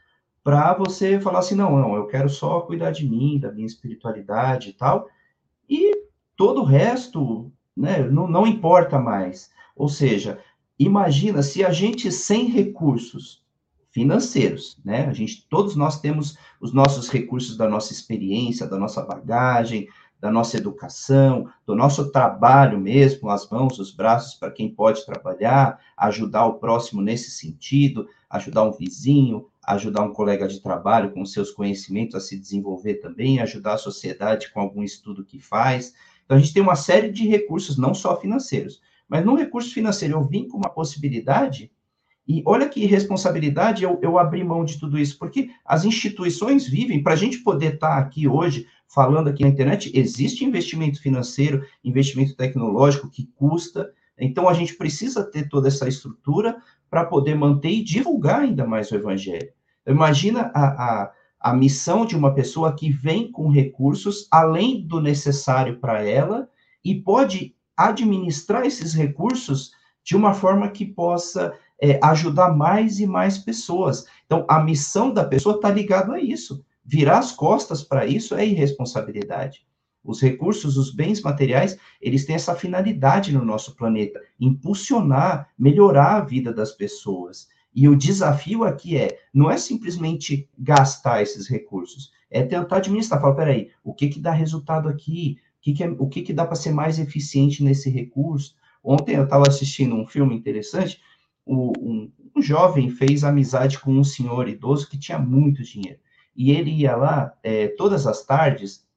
para você falar assim, não, não, eu quero só cuidar de mim, da minha espiritualidade e tal, e todo o resto, né, não, não importa mais. Ou seja, imagina se a gente sem recursos financeiros, né, a gente, todos nós temos os nossos recursos da nossa experiência, da nossa bagagem, da nossa educação, do nosso trabalho mesmo, as mãos, os braços para quem pode trabalhar, ajudar o próximo nesse sentido, ajudar um vizinho, ajudar um colega de trabalho com seus conhecimentos a se desenvolver também, ajudar a sociedade com algum estudo que faz. Então, a gente tem uma série de recursos, não só financeiros, mas no recurso financeiro eu vim com uma possibilidade, e olha que responsabilidade eu, eu abrir mão de tudo isso, porque as instituições vivem, para a gente poder estar tá aqui hoje, falando aqui na internet, existe investimento financeiro, investimento tecnológico que custa, então a gente precisa ter toda essa estrutura para poder manter e divulgar ainda mais o evangelho. Imagina a, a, a missão de uma pessoa que vem com recursos além do necessário para ela e pode administrar esses recursos de uma forma que possa é, ajudar mais e mais pessoas. Então, a missão da pessoa está ligada a isso. Virar as costas para isso é irresponsabilidade. Os recursos, os bens materiais, eles têm essa finalidade no nosso planeta, impulsionar, melhorar a vida das pessoas. E o desafio aqui é, não é simplesmente gastar esses recursos, é tentar administrar. Fala, peraí, o que que dá resultado aqui? Que que, é, o que, que dá para ser mais eficiente nesse recurso? Ontem eu estava assistindo um filme interessante, o, um, um jovem fez amizade com um senhor idoso que tinha muito dinheiro. E ele ia lá é, todas as tardes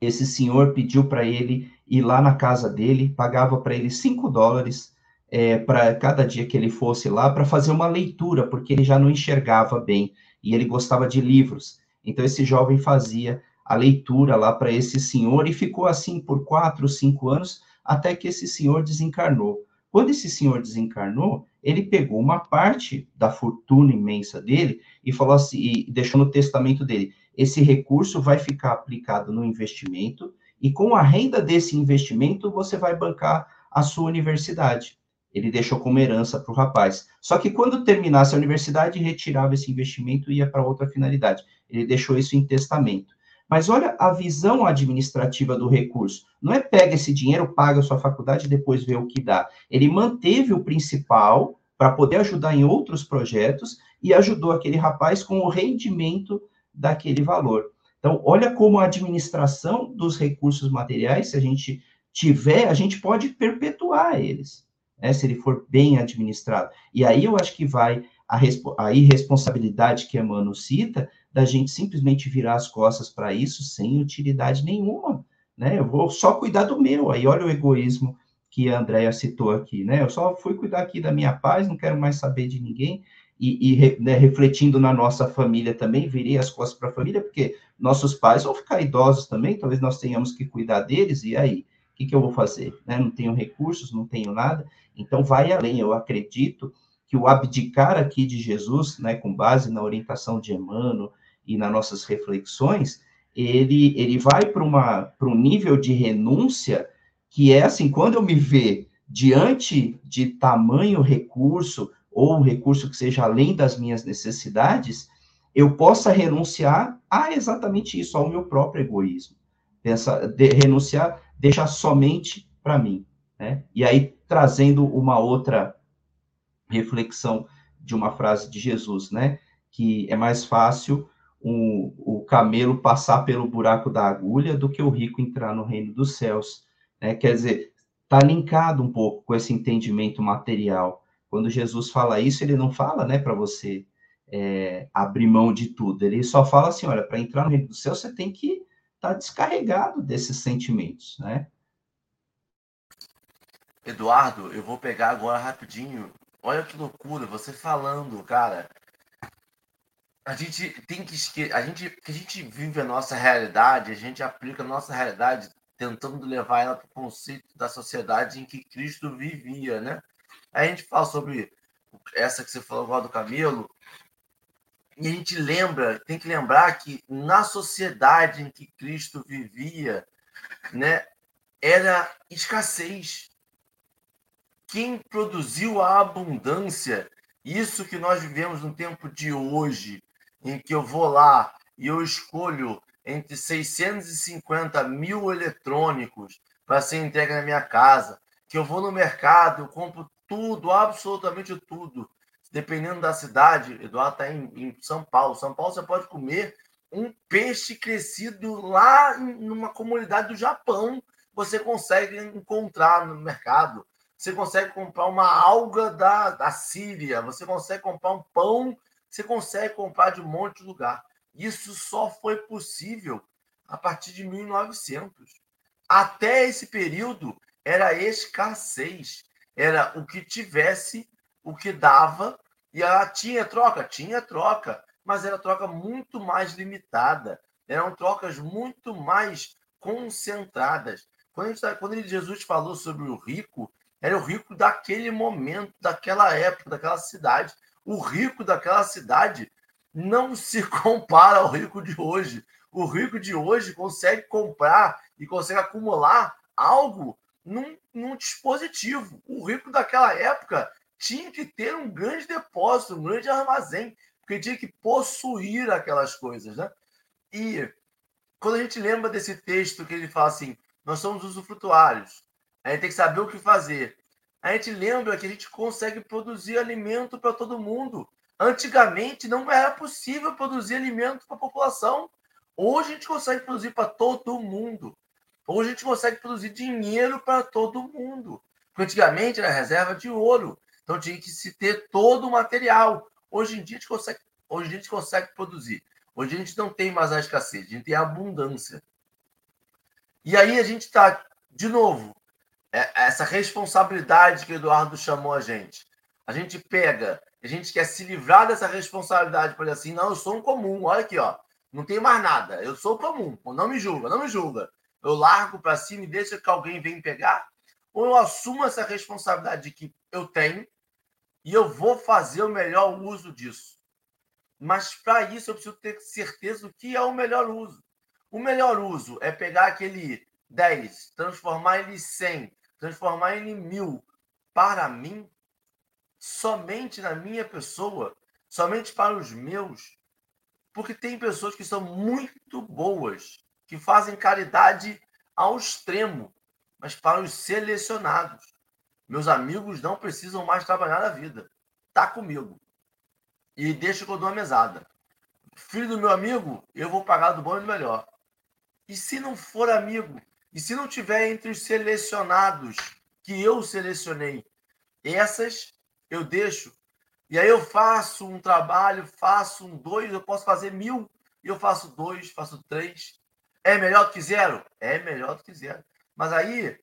esse senhor pediu para ele ir lá na casa dele, pagava para ele 5 dólares é, para cada dia que ele fosse lá para fazer uma leitura, porque ele já não enxergava bem e ele gostava de livros. Então, esse jovem fazia a leitura lá para esse senhor e ficou assim por quatro, cinco anos, até que esse senhor desencarnou. Quando esse senhor desencarnou, ele pegou uma parte da fortuna imensa dele e falou assim, e deixou no testamento dele: esse recurso vai ficar aplicado no investimento e com a renda desse investimento você vai bancar a sua universidade. Ele deixou como herança para o rapaz. Só que quando terminasse a universidade, retirava esse investimento e ia para outra finalidade. Ele deixou isso em testamento. Mas olha a visão administrativa do recurso. Não é pega esse dinheiro, paga a sua faculdade e depois vê o que dá. Ele manteve o principal para poder ajudar em outros projetos e ajudou aquele rapaz com o rendimento daquele valor. Então, olha como a administração dos recursos materiais, se a gente tiver, a gente pode perpetuar eles, né, se ele for bem administrado. E aí eu acho que vai a, a irresponsabilidade que Emmanuel cita, da gente simplesmente virar as costas para isso sem utilidade nenhuma, né? Eu vou só cuidar do meu. Aí olha o egoísmo que a Andrea citou aqui, né? Eu só fui cuidar aqui da minha paz, não quero mais saber de ninguém e, e né, refletindo na nossa família também, virei as costas para a família, porque nossos pais vão ficar idosos também, talvez nós tenhamos que cuidar deles, e aí? O que, que eu vou fazer? Né? Não tenho recursos, não tenho nada, então vai além. Eu acredito que o abdicar aqui de Jesus, né, com base na orientação de Emmanuel e nas nossas reflexões, ele, ele vai para um nível de renúncia que é assim, quando eu me ver diante de tamanho recurso, ou um recurso que seja além das minhas necessidades, eu possa renunciar a exatamente isso, ao meu próprio egoísmo. Pensa, de, renunciar, deixar somente para mim. Né? E aí, trazendo uma outra reflexão de uma frase de Jesus, né? Que é mais fácil um, o camelo passar pelo buraco da agulha do que o rico entrar no reino dos céus. Né? Quer dizer, está linkado um pouco com esse entendimento material. Quando Jesus fala isso, ele não fala, né, para você é, abrir mão de tudo. Ele só fala assim, olha, para entrar no reino do céu, você tem que estar tá descarregado desses sentimentos, né? Eduardo, eu vou pegar agora rapidinho. Olha que loucura, você falando, cara. A gente tem que esquecer, a gente, a gente vive a nossa realidade, a gente aplica a nossa realidade tentando levar ela para o conceito da sociedade em que Cristo vivia, né? a gente fala sobre essa que você falou agora do camelo, e a gente lembra, tem que lembrar que na sociedade em que Cristo vivia, né, era escassez. Quem produziu a abundância, isso que nós vivemos no tempo de hoje, em que eu vou lá e eu escolho entre 650 mil eletrônicos para ser entregue na minha casa, que eu vou no mercado, eu compro tudo, absolutamente tudo. Dependendo da cidade, Eduardo está em, em, São Paulo. São Paulo você pode comer um peixe crescido lá numa comunidade do Japão. Você consegue encontrar no mercado. Você consegue comprar uma alga da, da Síria. Você consegue comprar um pão. Você consegue comprar de um monte de lugar. Isso só foi possível a partir de 1900. Até esse período era escassez era o que tivesse, o que dava, e ela tinha troca, tinha troca, mas era troca muito mais limitada, eram trocas muito mais concentradas. Quando, gente, tá, quando Jesus falou sobre o rico, era o rico daquele momento, daquela época, daquela cidade. O rico daquela cidade não se compara ao rico de hoje. O rico de hoje consegue comprar e consegue acumular algo num, num dispositivo. O rico daquela época tinha que ter um grande depósito, um grande armazém, porque tinha que possuir aquelas coisas, né? E quando a gente lembra desse texto que ele fala assim, nós somos usufrutuários, a gente tem que saber o que fazer. A gente lembra que a gente consegue produzir alimento para todo mundo. Antigamente não era possível produzir alimento para a população. Hoje a gente consegue produzir para todo mundo. Hoje a gente consegue produzir dinheiro para todo mundo. Porque antigamente era reserva de ouro. Então tinha que se ter todo o material. Hoje em dia a gente consegue, hoje a gente consegue produzir. Hoje a gente não tem mais a escassez, a gente tem a abundância. E aí a gente está, de novo, é, essa responsabilidade que o Eduardo chamou a gente. A gente pega, a gente quer se livrar dessa responsabilidade, por assim, não, eu sou um comum, olha aqui, ó, não tenho mais nada, eu sou comum, não me julga, não me julga. Eu largo para cima e deixo que alguém venha pegar, ou eu assumo essa responsabilidade que eu tenho e eu vou fazer o melhor uso disso. Mas para isso eu preciso ter certeza do que é o melhor uso. O melhor uso é pegar aquele 10, transformar ele em 100, transformar em mil. Para mim, somente na minha pessoa, somente para os meus. Porque tem pessoas que são muito boas, que fazem caridade ao extremo, mas para os selecionados. Meus amigos não precisam mais trabalhar na vida. Tá comigo. E deixa que eu dou a mesada. Filho do meu amigo, eu vou pagar do bom e do melhor. E se não for amigo? E se não tiver entre os selecionados que eu selecionei? Essas eu deixo. E aí eu faço um trabalho, faço um dois, eu posso fazer mil, e eu faço dois, faço três. É melhor do que zero? É melhor do que zero. Mas aí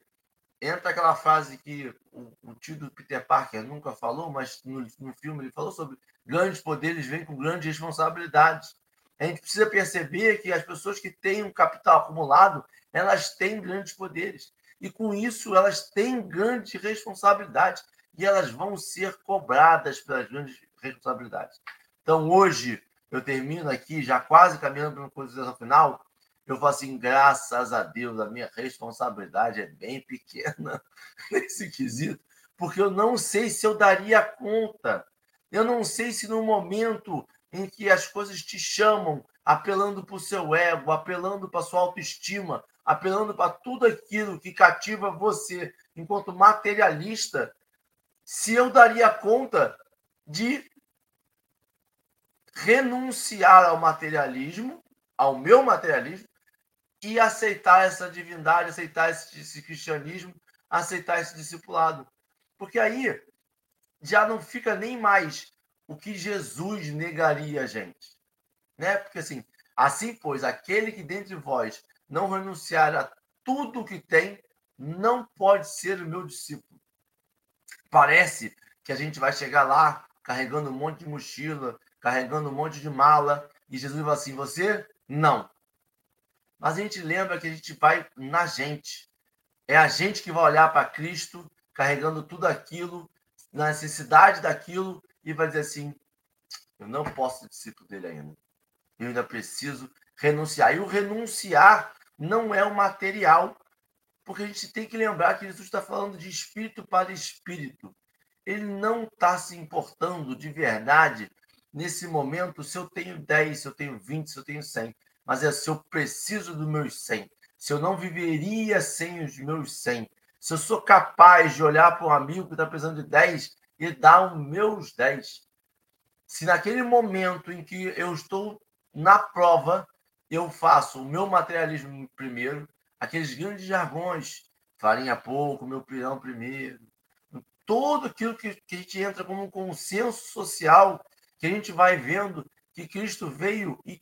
entra aquela frase que o, o tio do Peter Parker nunca falou, mas no, no filme ele falou sobre grandes poderes vêm com grandes responsabilidades. A gente precisa perceber que as pessoas que têm um capital acumulado, elas têm grandes poderes. E com isso, elas têm grandes responsabilidades. E elas vão ser cobradas pelas grandes responsabilidades. Então, hoje, eu termino aqui, já quase caminhando para uma consideração final, eu falo assim, graças a Deus, a minha responsabilidade é bem pequena nesse quesito, porque eu não sei se eu daria conta. Eu não sei se no momento em que as coisas te chamam, apelando para o seu ego, apelando para sua autoestima, apelando para tudo aquilo que cativa você enquanto materialista, se eu daria conta de renunciar ao materialismo, ao meu materialismo, e aceitar essa divindade, aceitar esse, esse cristianismo, aceitar esse discipulado. Porque aí já não fica nem mais o que Jesus negaria a gente. Né? Porque assim, assim pois, aquele que dentre vós não renunciar a tudo o que tem, não pode ser o meu discípulo. Parece que a gente vai chegar lá carregando um monte de mochila, carregando um monte de mala, e Jesus vai assim: você não. Mas a gente lembra que a gente vai na gente. É a gente que vai olhar para Cristo, carregando tudo aquilo, na necessidade daquilo, e vai dizer assim: eu não posso ser discípulo dele ainda. Eu ainda preciso renunciar. E o renunciar não é o material, porque a gente tem que lembrar que Jesus está falando de espírito para espírito. Ele não está se importando de verdade nesse momento se eu tenho 10, se eu tenho 20, se eu tenho 100 mas é se eu preciso dos meus 100, se eu não viveria sem os meus 100, se eu sou capaz de olhar para um amigo que está precisando de 10 e dar os meus 10. Se naquele momento em que eu estou na prova, eu faço o meu materialismo primeiro, aqueles grandes jargões, farinha pouco, meu pirão primeiro, tudo aquilo que, que a gente entra como um consenso social, que a gente vai vendo que Cristo veio e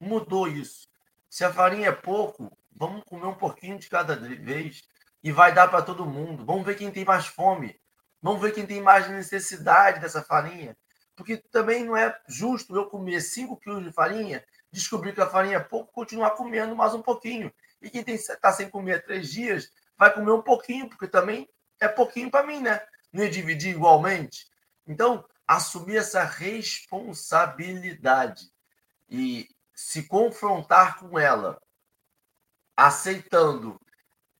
mudou isso. Se a farinha é pouco, vamos comer um pouquinho de cada vez e vai dar para todo mundo. Vamos ver quem tem mais fome. Vamos ver quem tem mais necessidade dessa farinha. Porque também não é justo eu comer 5 quilos de farinha, descobrir que a farinha é pouco, continuar comendo mais um pouquinho. E quem está sem comer três dias, vai comer um pouquinho, porque também é pouquinho para mim, né? Não ia dividir igualmente. Então, assumir essa responsabilidade. E se confrontar com ela, aceitando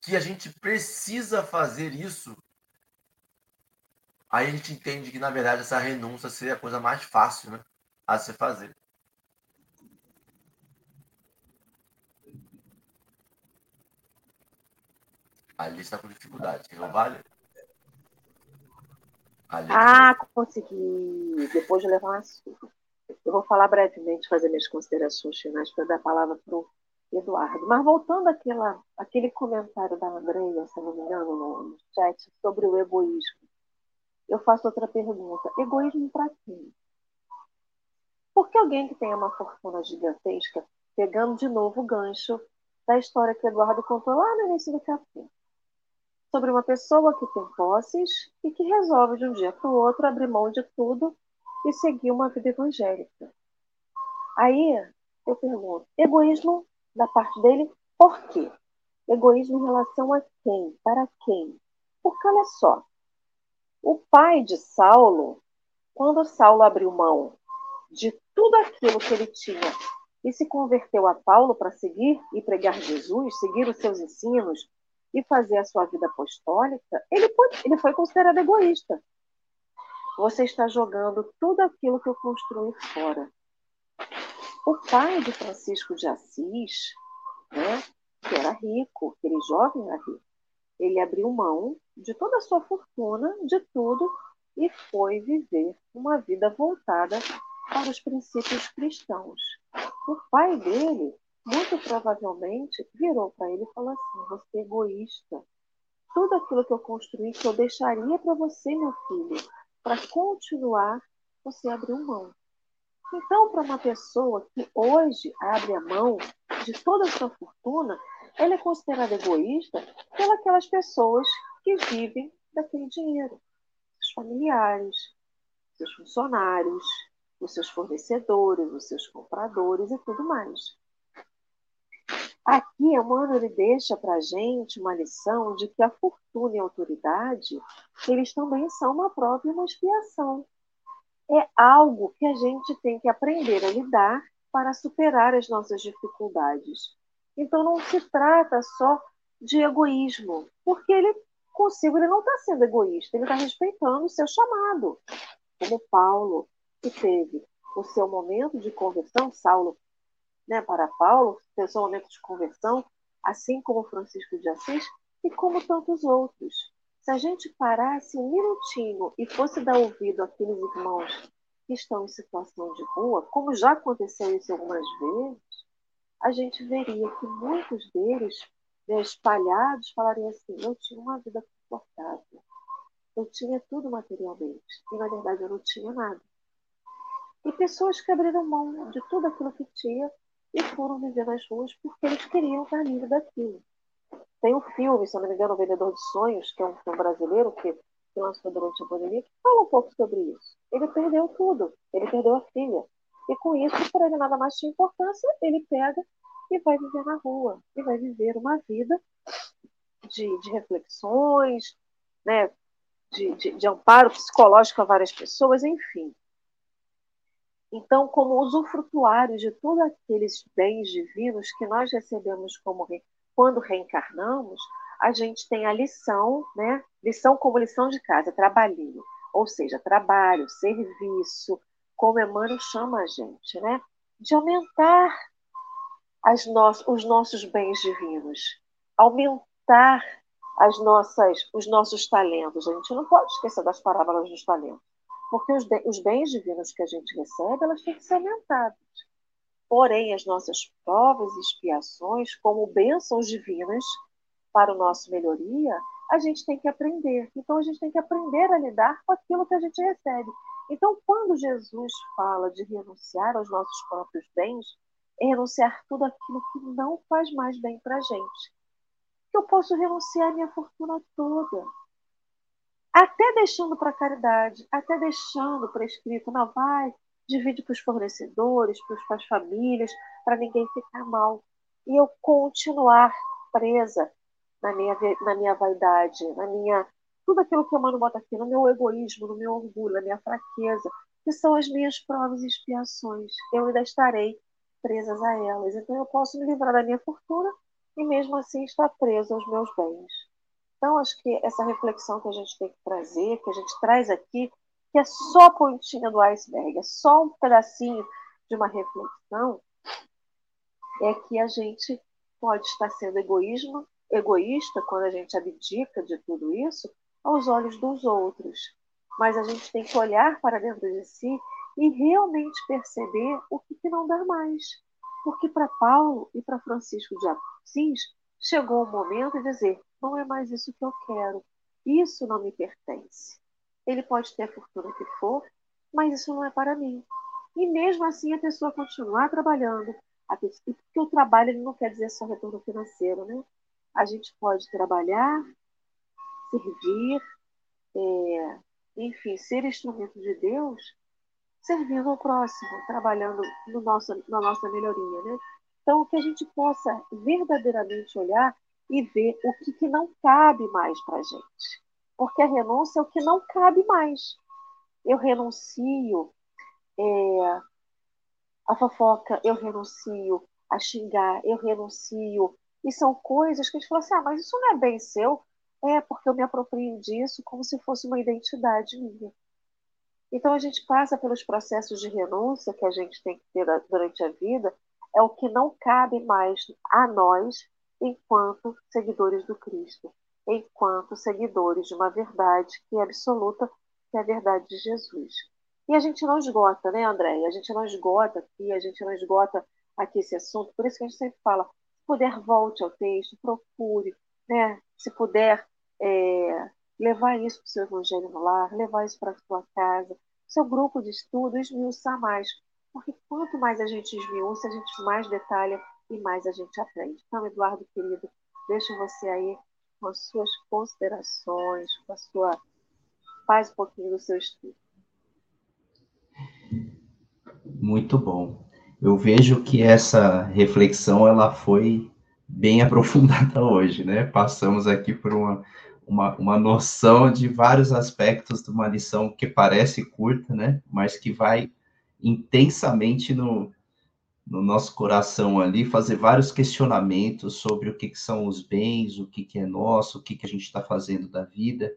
que a gente precisa fazer isso, aí a gente entende que, na verdade, essa renúncia seria a coisa mais fácil né, a se fazer. Ali está com dificuldade. Não vale? Ali ah, consegui. Depois de levar uma surra. Eu vou falar brevemente, fazer minhas considerações finais para dar a palavra para o Eduardo. Mas voltando àquela, àquele comentário da Andreia, se não me engano, no, no chat, sobre o egoísmo. Eu faço outra pergunta. Egoísmo para quem? Por que alguém que tem uma fortuna gigantesca, pegando de novo o gancho da história que Eduardo contou lá no início do café. Sobre uma pessoa que tem posses e que resolve de um dia para o outro abrir mão de tudo e seguir uma vida evangélica. Aí eu pergunto: egoísmo da parte dele, por quê? Egoísmo em relação a quem? Para quem? Porque olha só, o pai de Saulo, quando Saulo abriu mão de tudo aquilo que ele tinha e se converteu a Paulo para seguir e pregar Jesus, seguir os seus ensinos e fazer a sua vida apostólica, ele foi, ele foi considerado egoísta. Você está jogando tudo aquilo que eu construí fora. O pai de Francisco de Assis, né, que era rico, aquele jovem era rico, ele abriu mão de toda a sua fortuna, de tudo, e foi viver uma vida voltada para os princípios cristãos. O pai dele, muito provavelmente, virou para ele e falou assim: Você é egoísta. Tudo aquilo que eu construí, que eu deixaria para você, meu filho, para continuar, você abriu mão. Então, para uma pessoa que hoje abre a mão de toda a sua fortuna, ela é considerada egoísta pelas pessoas que vivem daquele dinheiro. Os familiares, seus funcionários, os seus fornecedores, os seus compradores e tudo mais. Aqui, Emmanuel deixa para a gente uma lição de que a fortuna e a autoridade, eles também são uma prova e uma expiação. É algo que a gente tem que aprender a lidar para superar as nossas dificuldades. Então, não se trata só de egoísmo, porque ele consigo ele não está sendo egoísta, ele está respeitando o seu chamado, como Paulo, que teve o seu momento de conversão, Saulo, né, para Paulo, teve seu momento de conversão, assim como Francisco de Assis e como tantos outros. Se a gente parasse um minutinho e fosse dar ouvido àqueles irmãos que estão em situação de rua, como já aconteceu isso algumas vezes, a gente veria que muitos deles, né, espalhados, falariam assim: eu tinha uma vida confortável, eu tinha tudo materialmente, e na verdade eu não tinha nada. E pessoas que abriram mão de tudo aquilo que tinha e foram viver nas ruas porque eles queriam estar livre daquilo. Tem um filme, se não me engano, O Vendedor de Sonhos, que é um filme brasileiro que, que lançou durante a pandemia, que fala um pouco sobre isso. Ele perdeu tudo, ele perdeu a filha. E com isso, para ele nada mais tinha importância, ele pega e vai viver na rua, e vai viver uma vida de, de reflexões, né, de, de, de amparo psicológico a várias pessoas, enfim. Então, como usufrutuários de todos aqueles bens divinos que nós recebemos como re... quando reencarnamos, a gente tem a lição, né? Lição como lição de casa, trabalhinho, ou seja, trabalho, serviço, como Emmanuel chama a gente, né? De aumentar no... os nossos bens divinos, aumentar as nossas, os nossos talentos. A gente não pode esquecer das parábolas dos talentos porque os, os bens divinos que a gente recebe, elas têm que ser aumentadas. Porém, as nossas provas e expiações, como bênçãos divinas para o nosso melhoria, a gente tem que aprender. Então, a gente tem que aprender a lidar com aquilo que a gente recebe. Então, quando Jesus fala de renunciar aos nossos próprios bens, renunciar tudo aquilo que não faz mais bem para a gente. Eu posso renunciar a minha fortuna toda até deixando para caridade, até deixando para escrito, não vai, divide para os fornecedores, para as famílias, para ninguém ficar mal. E eu continuar presa na minha, na minha vaidade, na minha. Tudo aquilo que eu mando bota aqui, no meu egoísmo, no meu orgulho, na minha fraqueza, que são as minhas provas e expiações. Eu ainda estarei presas a elas. Então eu posso me livrar da minha fortuna e mesmo assim estar preso aos meus bens. Então, acho que essa reflexão que a gente tem que trazer, que a gente traz aqui, que é só a pontinha do iceberg, é só um pedacinho de uma reflexão, é que a gente pode estar sendo egoísmo, egoísta quando a gente abdica de tudo isso aos olhos dos outros. Mas a gente tem que olhar para dentro de si e realmente perceber o que, que não dá mais. Porque para Paulo e para Francisco de Assis, chegou o momento de dizer: não é mais isso que eu quero. Isso não me pertence. Ele pode ter a fortuna que for, mas isso não é para mim. E mesmo assim a pessoa continuar trabalhando, porque o trabalho ele não quer dizer só retorno financeiro, né? A gente pode trabalhar, servir, é, enfim, ser instrumento de Deus, servindo ao próximo, trabalhando no nosso, na nossa melhoria, né? Então, que a gente possa verdadeiramente olhar e ver o que, que não cabe mais para a gente. Porque a renúncia é o que não cabe mais. Eu renuncio é, a fofoca, eu renuncio a xingar, eu renuncio. E são coisas que a gente fala assim: ah, mas isso não é bem seu. É porque eu me aproprio disso como se fosse uma identidade minha. Então a gente passa pelos processos de renúncia que a gente tem que ter durante a vida, é o que não cabe mais a nós enquanto seguidores do Cristo, enquanto seguidores de uma verdade que é absoluta, que é a verdade de Jesus. E a gente não esgota, né, André? A gente não esgota aqui, a gente não esgota aqui esse assunto, por isso que a gente sempre fala, se puder, volte ao texto, procure, né? Se puder é, levar isso para o seu evangelho no lar, levar isso para a sua casa, seu grupo de estudo, esmiuçar mais. Porque quanto mais a gente esmiuça, a gente mais detalha e mais a gente aprende. Então, Eduardo, querido, deixo você aí com as suas considerações, com a sua. Faz um pouquinho do seu estudo. Muito bom. Eu vejo que essa reflexão ela foi bem aprofundada hoje, né? Passamos aqui por uma, uma, uma noção de vários aspectos de uma lição que parece curta, né? Mas que vai intensamente no, no nosso coração ali, fazer vários questionamentos sobre o que, que são os bens, o que, que é nosso, o que, que a gente está fazendo da vida.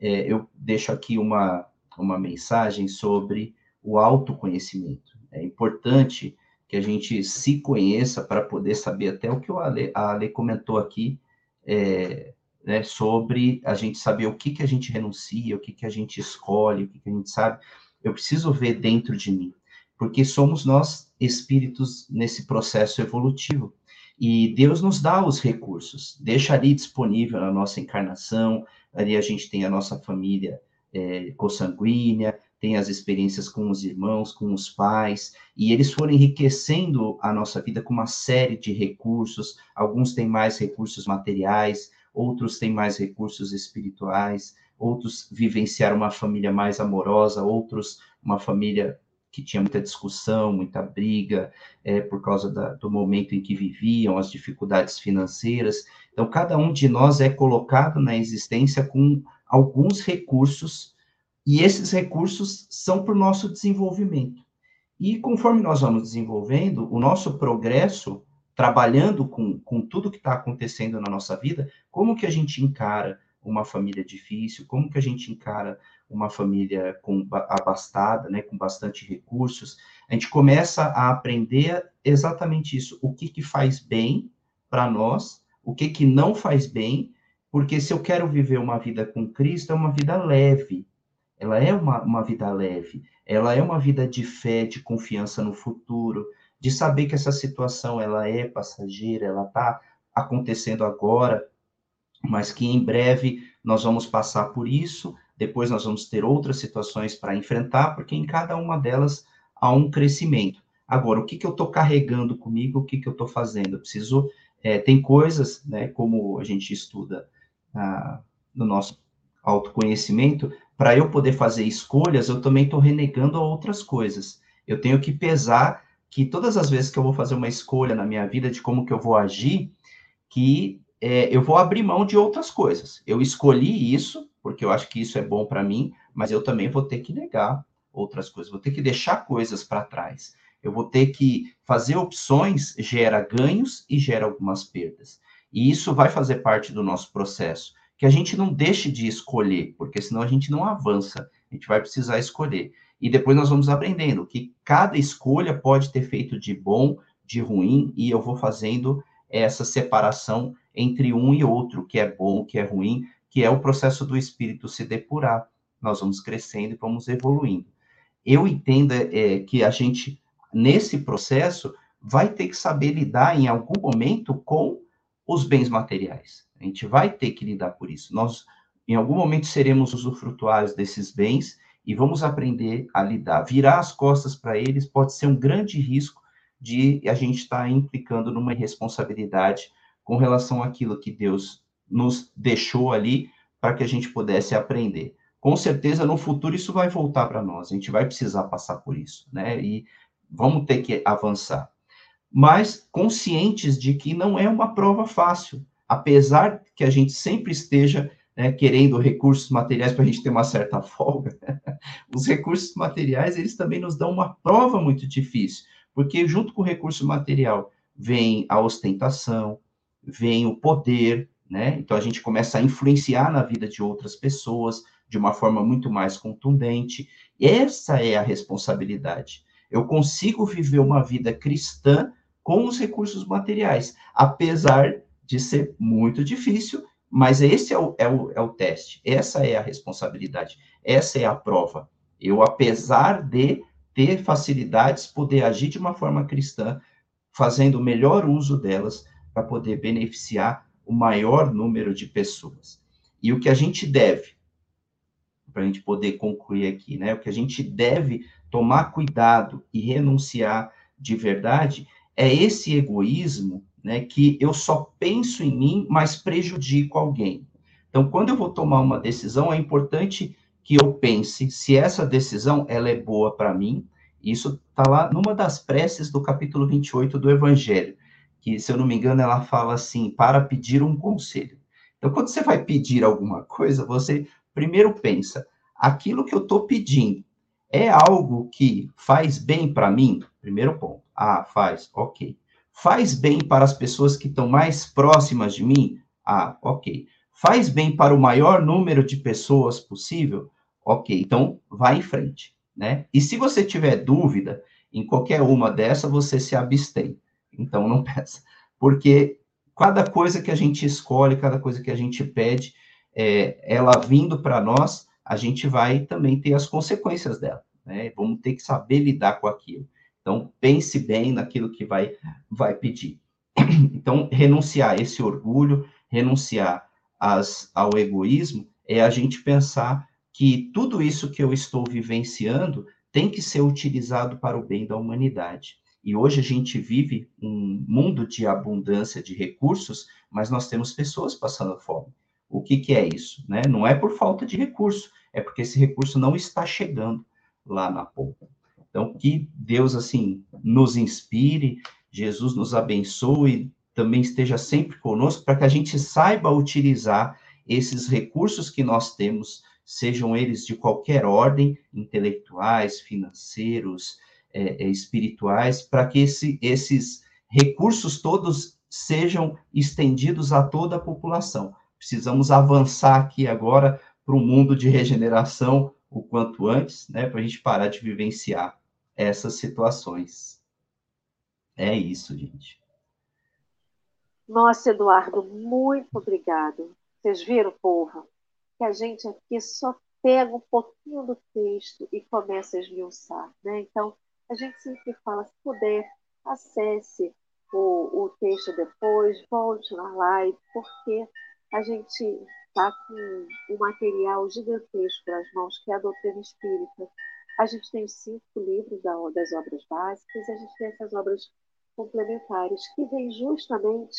É, eu deixo aqui uma, uma mensagem sobre o autoconhecimento. É importante que a gente se conheça para poder saber até o que Ale, a Ale comentou aqui, é, né, sobre a gente saber o que, que a gente renuncia, o que, que a gente escolhe, o que, que a gente sabe. Eu preciso ver dentro de mim, porque somos nós espíritos nesse processo evolutivo. E Deus nos dá os recursos, deixa ali disponível na nossa encarnação, ali a gente tem a nossa família é, consanguínea, tem as experiências com os irmãos, com os pais, e eles foram enriquecendo a nossa vida com uma série de recursos. Alguns têm mais recursos materiais, outros têm mais recursos espirituais, outros vivenciaram uma família mais amorosa, outros uma família que tinha muita discussão, muita briga, é, por causa da, do momento em que viviam, as dificuldades financeiras. Então, cada um de nós é colocado na existência com alguns recursos e esses recursos são para o nosso desenvolvimento. E conforme nós vamos desenvolvendo, o nosso progresso, trabalhando com, com tudo que está acontecendo na nossa vida, como que a gente encara uma família difícil, como que a gente encara uma família com, abastada, né, com bastante recursos, a gente começa a aprender exatamente isso, o que, que faz bem para nós, o que, que não faz bem, porque se eu quero viver uma vida com Cristo, é uma vida leve, ela é uma, uma vida leve, ela é uma vida de fé, de confiança no futuro, de saber que essa situação ela é passageira, ela está acontecendo agora, mas que em breve nós vamos passar por isso, depois nós vamos ter outras situações para enfrentar, porque em cada uma delas há um crescimento. Agora, o que, que eu estou carregando comigo, o que, que eu estou fazendo? Eu preciso, é, tem coisas, né, como a gente estuda ah, no nosso autoconhecimento, para eu poder fazer escolhas, eu também estou renegando a outras coisas. Eu tenho que pesar que todas as vezes que eu vou fazer uma escolha na minha vida de como que eu vou agir, que é, eu vou abrir mão de outras coisas. Eu escolhi isso, porque eu acho que isso é bom para mim, mas eu também vou ter que negar outras coisas, vou ter que deixar coisas para trás. Eu vou ter que fazer opções, gera ganhos e gera algumas perdas. E isso vai fazer parte do nosso processo que a gente não deixe de escolher, porque senão a gente não avança, a gente vai precisar escolher. E depois nós vamos aprendendo que cada escolha pode ter feito de bom, de ruim, e eu vou fazendo essa separação entre um e outro, que é bom, que é ruim, que é o processo do espírito se depurar. Nós vamos crescendo e vamos evoluindo. Eu entendo é, que a gente, nesse processo, vai ter que saber lidar em algum momento com os bens materiais. A gente vai ter que lidar por isso. Nós, em algum momento, seremos usufrutuários desses bens e vamos aprender a lidar. Virar as costas para eles pode ser um grande risco de a gente estar tá implicando numa responsabilidade com relação àquilo que Deus nos deixou ali para que a gente pudesse aprender. Com certeza, no futuro, isso vai voltar para nós, a gente vai precisar passar por isso, né? E vamos ter que avançar. Mas conscientes de que não é uma prova fácil, apesar que a gente sempre esteja né, querendo recursos materiais para a gente ter uma certa folga, os recursos materiais, eles também nos dão uma prova muito difícil, porque junto com o recurso material vem a ostentação, vem o poder, né? Então a gente começa a influenciar na vida de outras pessoas de uma forma muito mais contundente. Essa é a responsabilidade. Eu consigo viver uma vida cristã com os recursos materiais, apesar de ser muito difícil, mas esse é o, é o, é o teste, essa é a responsabilidade, essa é a prova. Eu, apesar de ter facilidades, poder agir de uma forma cristã, fazendo o melhor uso delas para poder beneficiar o maior número de pessoas. E o que a gente deve, para a gente poder concluir aqui, né? O que a gente deve tomar cuidado e renunciar de verdade é esse egoísmo, né? Que eu só penso em mim, mas prejudico alguém. Então, quando eu vou tomar uma decisão, é importante que eu pense se essa decisão ela é boa para mim. Isso está lá numa das preces do capítulo 28 do Evangelho que, se eu não me engano, ela fala assim, para pedir um conselho. Então, quando você vai pedir alguma coisa, você primeiro pensa, aquilo que eu estou pedindo é algo que faz bem para mim? Primeiro ponto. Ah, faz, ok. Faz bem para as pessoas que estão mais próximas de mim? Ah, ok. Faz bem para o maior número de pessoas possível? Ok, então vai em frente, né? E se você tiver dúvida em qualquer uma dessas, você se abstém. Então não peça. Porque cada coisa que a gente escolhe, cada coisa que a gente pede, é, ela vindo para nós, a gente vai também ter as consequências dela. Né? Vamos ter que saber lidar com aquilo. Então, pense bem naquilo que vai, vai pedir. Então, renunciar a esse orgulho, renunciar as, ao egoísmo, é a gente pensar que tudo isso que eu estou vivenciando tem que ser utilizado para o bem da humanidade. E hoje a gente vive um mundo de abundância de recursos, mas nós temos pessoas passando fome. O que, que é isso? Né? Não é por falta de recurso, é porque esse recurso não está chegando lá na ponta. Então, que Deus, assim, nos inspire, Jesus nos abençoe, também esteja sempre conosco, para que a gente saiba utilizar esses recursos que nós temos, sejam eles de qualquer ordem, intelectuais, financeiros, é, é, espirituais, para que esse, esses recursos todos sejam estendidos a toda a população. Precisamos avançar aqui agora para um mundo de regeneração o quanto antes, né, para a gente parar de vivenciar essas situações. É isso, gente. Nossa, Eduardo, muito obrigado. Vocês viram, povo, que a gente aqui só pega um pouquinho do texto e começa a esmiuçar, né? Então, a gente sempre fala, se puder, acesse o, o texto depois, volte na live, porque a gente está com um material gigantesco nas mãos, que é a doutrina espírita. A gente tem os cinco livros da, das obras básicas, a gente tem essas obras complementares, que vêm justamente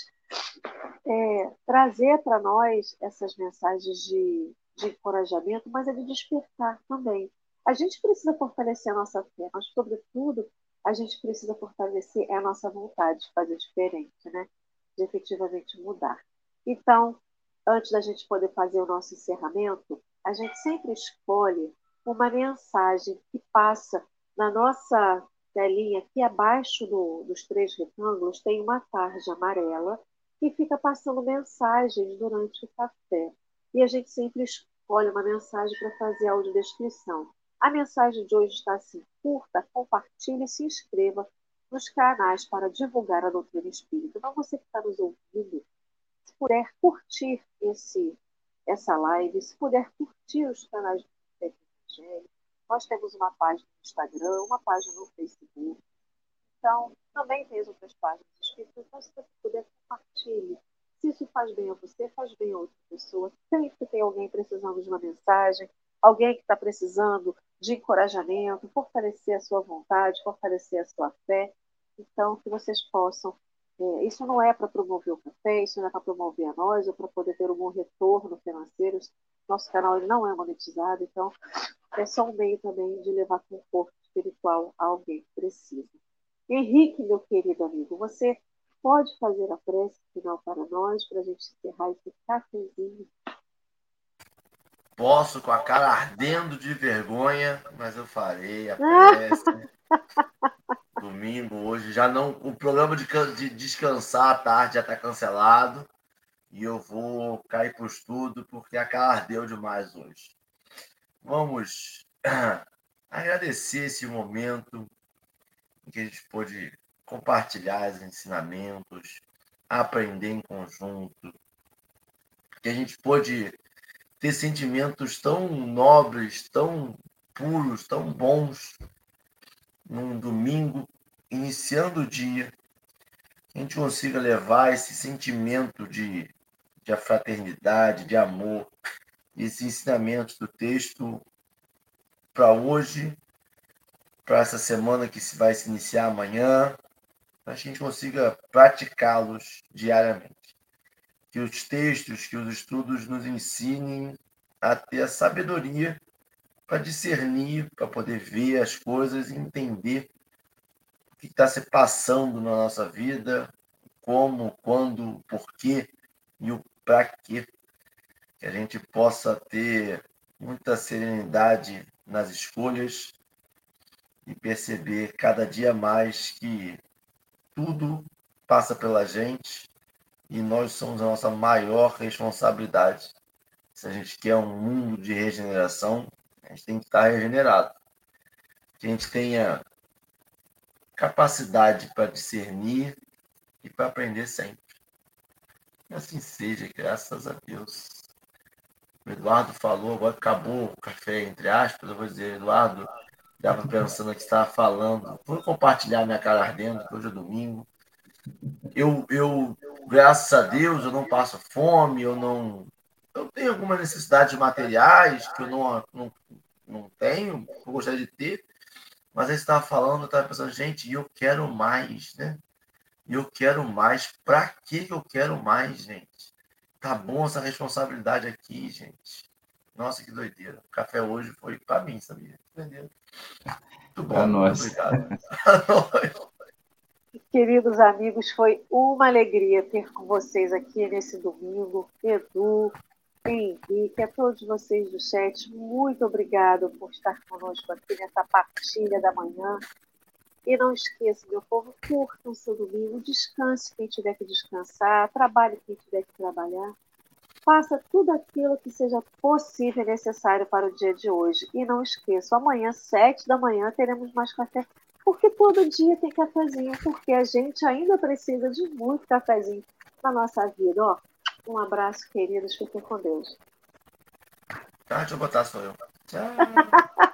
é, trazer para nós essas mensagens de, de encorajamento, mas é de despertar também. A gente precisa fortalecer a nossa fé, mas, sobretudo, a gente precisa fortalecer a nossa vontade de fazer diferente, né? de efetivamente mudar. Então, antes da gente poder fazer o nosso encerramento, a gente sempre escolhe uma mensagem que passa na nossa telinha, aqui abaixo do, dos três retângulos, tem uma tarja amarela que fica passando mensagens durante o café. E a gente sempre escolhe uma mensagem para fazer a audiodescrição. A mensagem de hoje está assim: curta, compartilhe e se inscreva nos canais para divulgar a doutrina espírita. Então, você que está nos ouvindo, se puder curtir esse, essa live, se puder curtir os canais do Nós temos uma página no Instagram, uma página no Facebook. Então, também tem as outras páginas espíritas. Então, se você puder, compartilhe. Se isso faz bem a você, faz bem a outra pessoa. Sempre tem alguém precisando de uma mensagem, alguém que está precisando de encorajamento, fortalecer a sua vontade, fortalecer a sua fé. Então, que vocês possam. É, isso não é para promover o café, isso não é para promover a nós, ou para poder ter algum retorno financeiro. Nosso canal ele não é monetizado, então é só um meio também de levar conforto espiritual a alguém que precisa. Henrique, meu querido amigo, você pode fazer a prece final para nós, para a gente encerrar esse cafezinho? Posso, com a cara ardendo de vergonha, mas eu farei a prece. Domingo, hoje, já não. O programa de, de descansar à tarde já está cancelado. E eu vou cair para o estudo, porque a cara ardeu demais hoje. Vamos agradecer esse momento em que a gente pôde compartilhar os ensinamentos, aprender em conjunto, que a gente pôde ter sentimentos tão nobres, tão puros, tão bons, num domingo, iniciando o dia, que a gente consiga levar esse sentimento de, de fraternidade, de amor, esses ensinamentos do texto para hoje, para essa semana que vai se iniciar amanhã, para que a gente consiga praticá-los diariamente. Que os textos, que os estudos nos ensinem a ter a sabedoria para discernir, para poder ver as coisas e entender o que está se passando na nossa vida, como, quando, porquê e o para quê. Que a gente possa ter muita serenidade nas escolhas e perceber cada dia mais que tudo passa pela gente e nós somos a nossa maior responsabilidade. Se a gente quer um mundo de regeneração, a gente tem que estar regenerado. Que a gente tenha capacidade para discernir e para aprender sempre. E assim seja, graças a Deus. O Eduardo falou, agora acabou o café, entre aspas, eu vou dizer, Eduardo, estava pensando que estava falando. Vou compartilhar minha cara ardendo, hoje é domingo. Eu, eu, graças a Deus, eu não passo fome, eu não. Eu tenho algumas necessidades materiais que eu não, não, não tenho, eu gostaria de ter, mas aí estava falando, eu estava pensando, gente, eu quero mais, né? Eu quero mais. Para que eu quero mais, gente? Tá bom essa responsabilidade aqui, gente. Nossa, que doideira. O café hoje foi para mim, sabia? Entendeu? Muito bom. Muito obrigado. Queridos amigos, foi uma alegria ter com vocês aqui nesse domingo. Edu, Henrique, a todos vocês do chat, muito obrigado por estar conosco aqui nessa partilha da manhã. E não esqueça, meu povo, curta o seu domingo, descanse quem tiver que descansar, trabalhe quem tiver que trabalhar. Faça tudo aquilo que seja possível e necessário para o dia de hoje. E não esqueça, amanhã, sete da manhã, teremos mais café. Porque todo dia tem cafezinho, porque a gente ainda precisa de muito cafezinho na nossa vida. Ó, um abraço, queridos. Fiquem com Deus. Tá, deixa eu botar só eu. Tchau.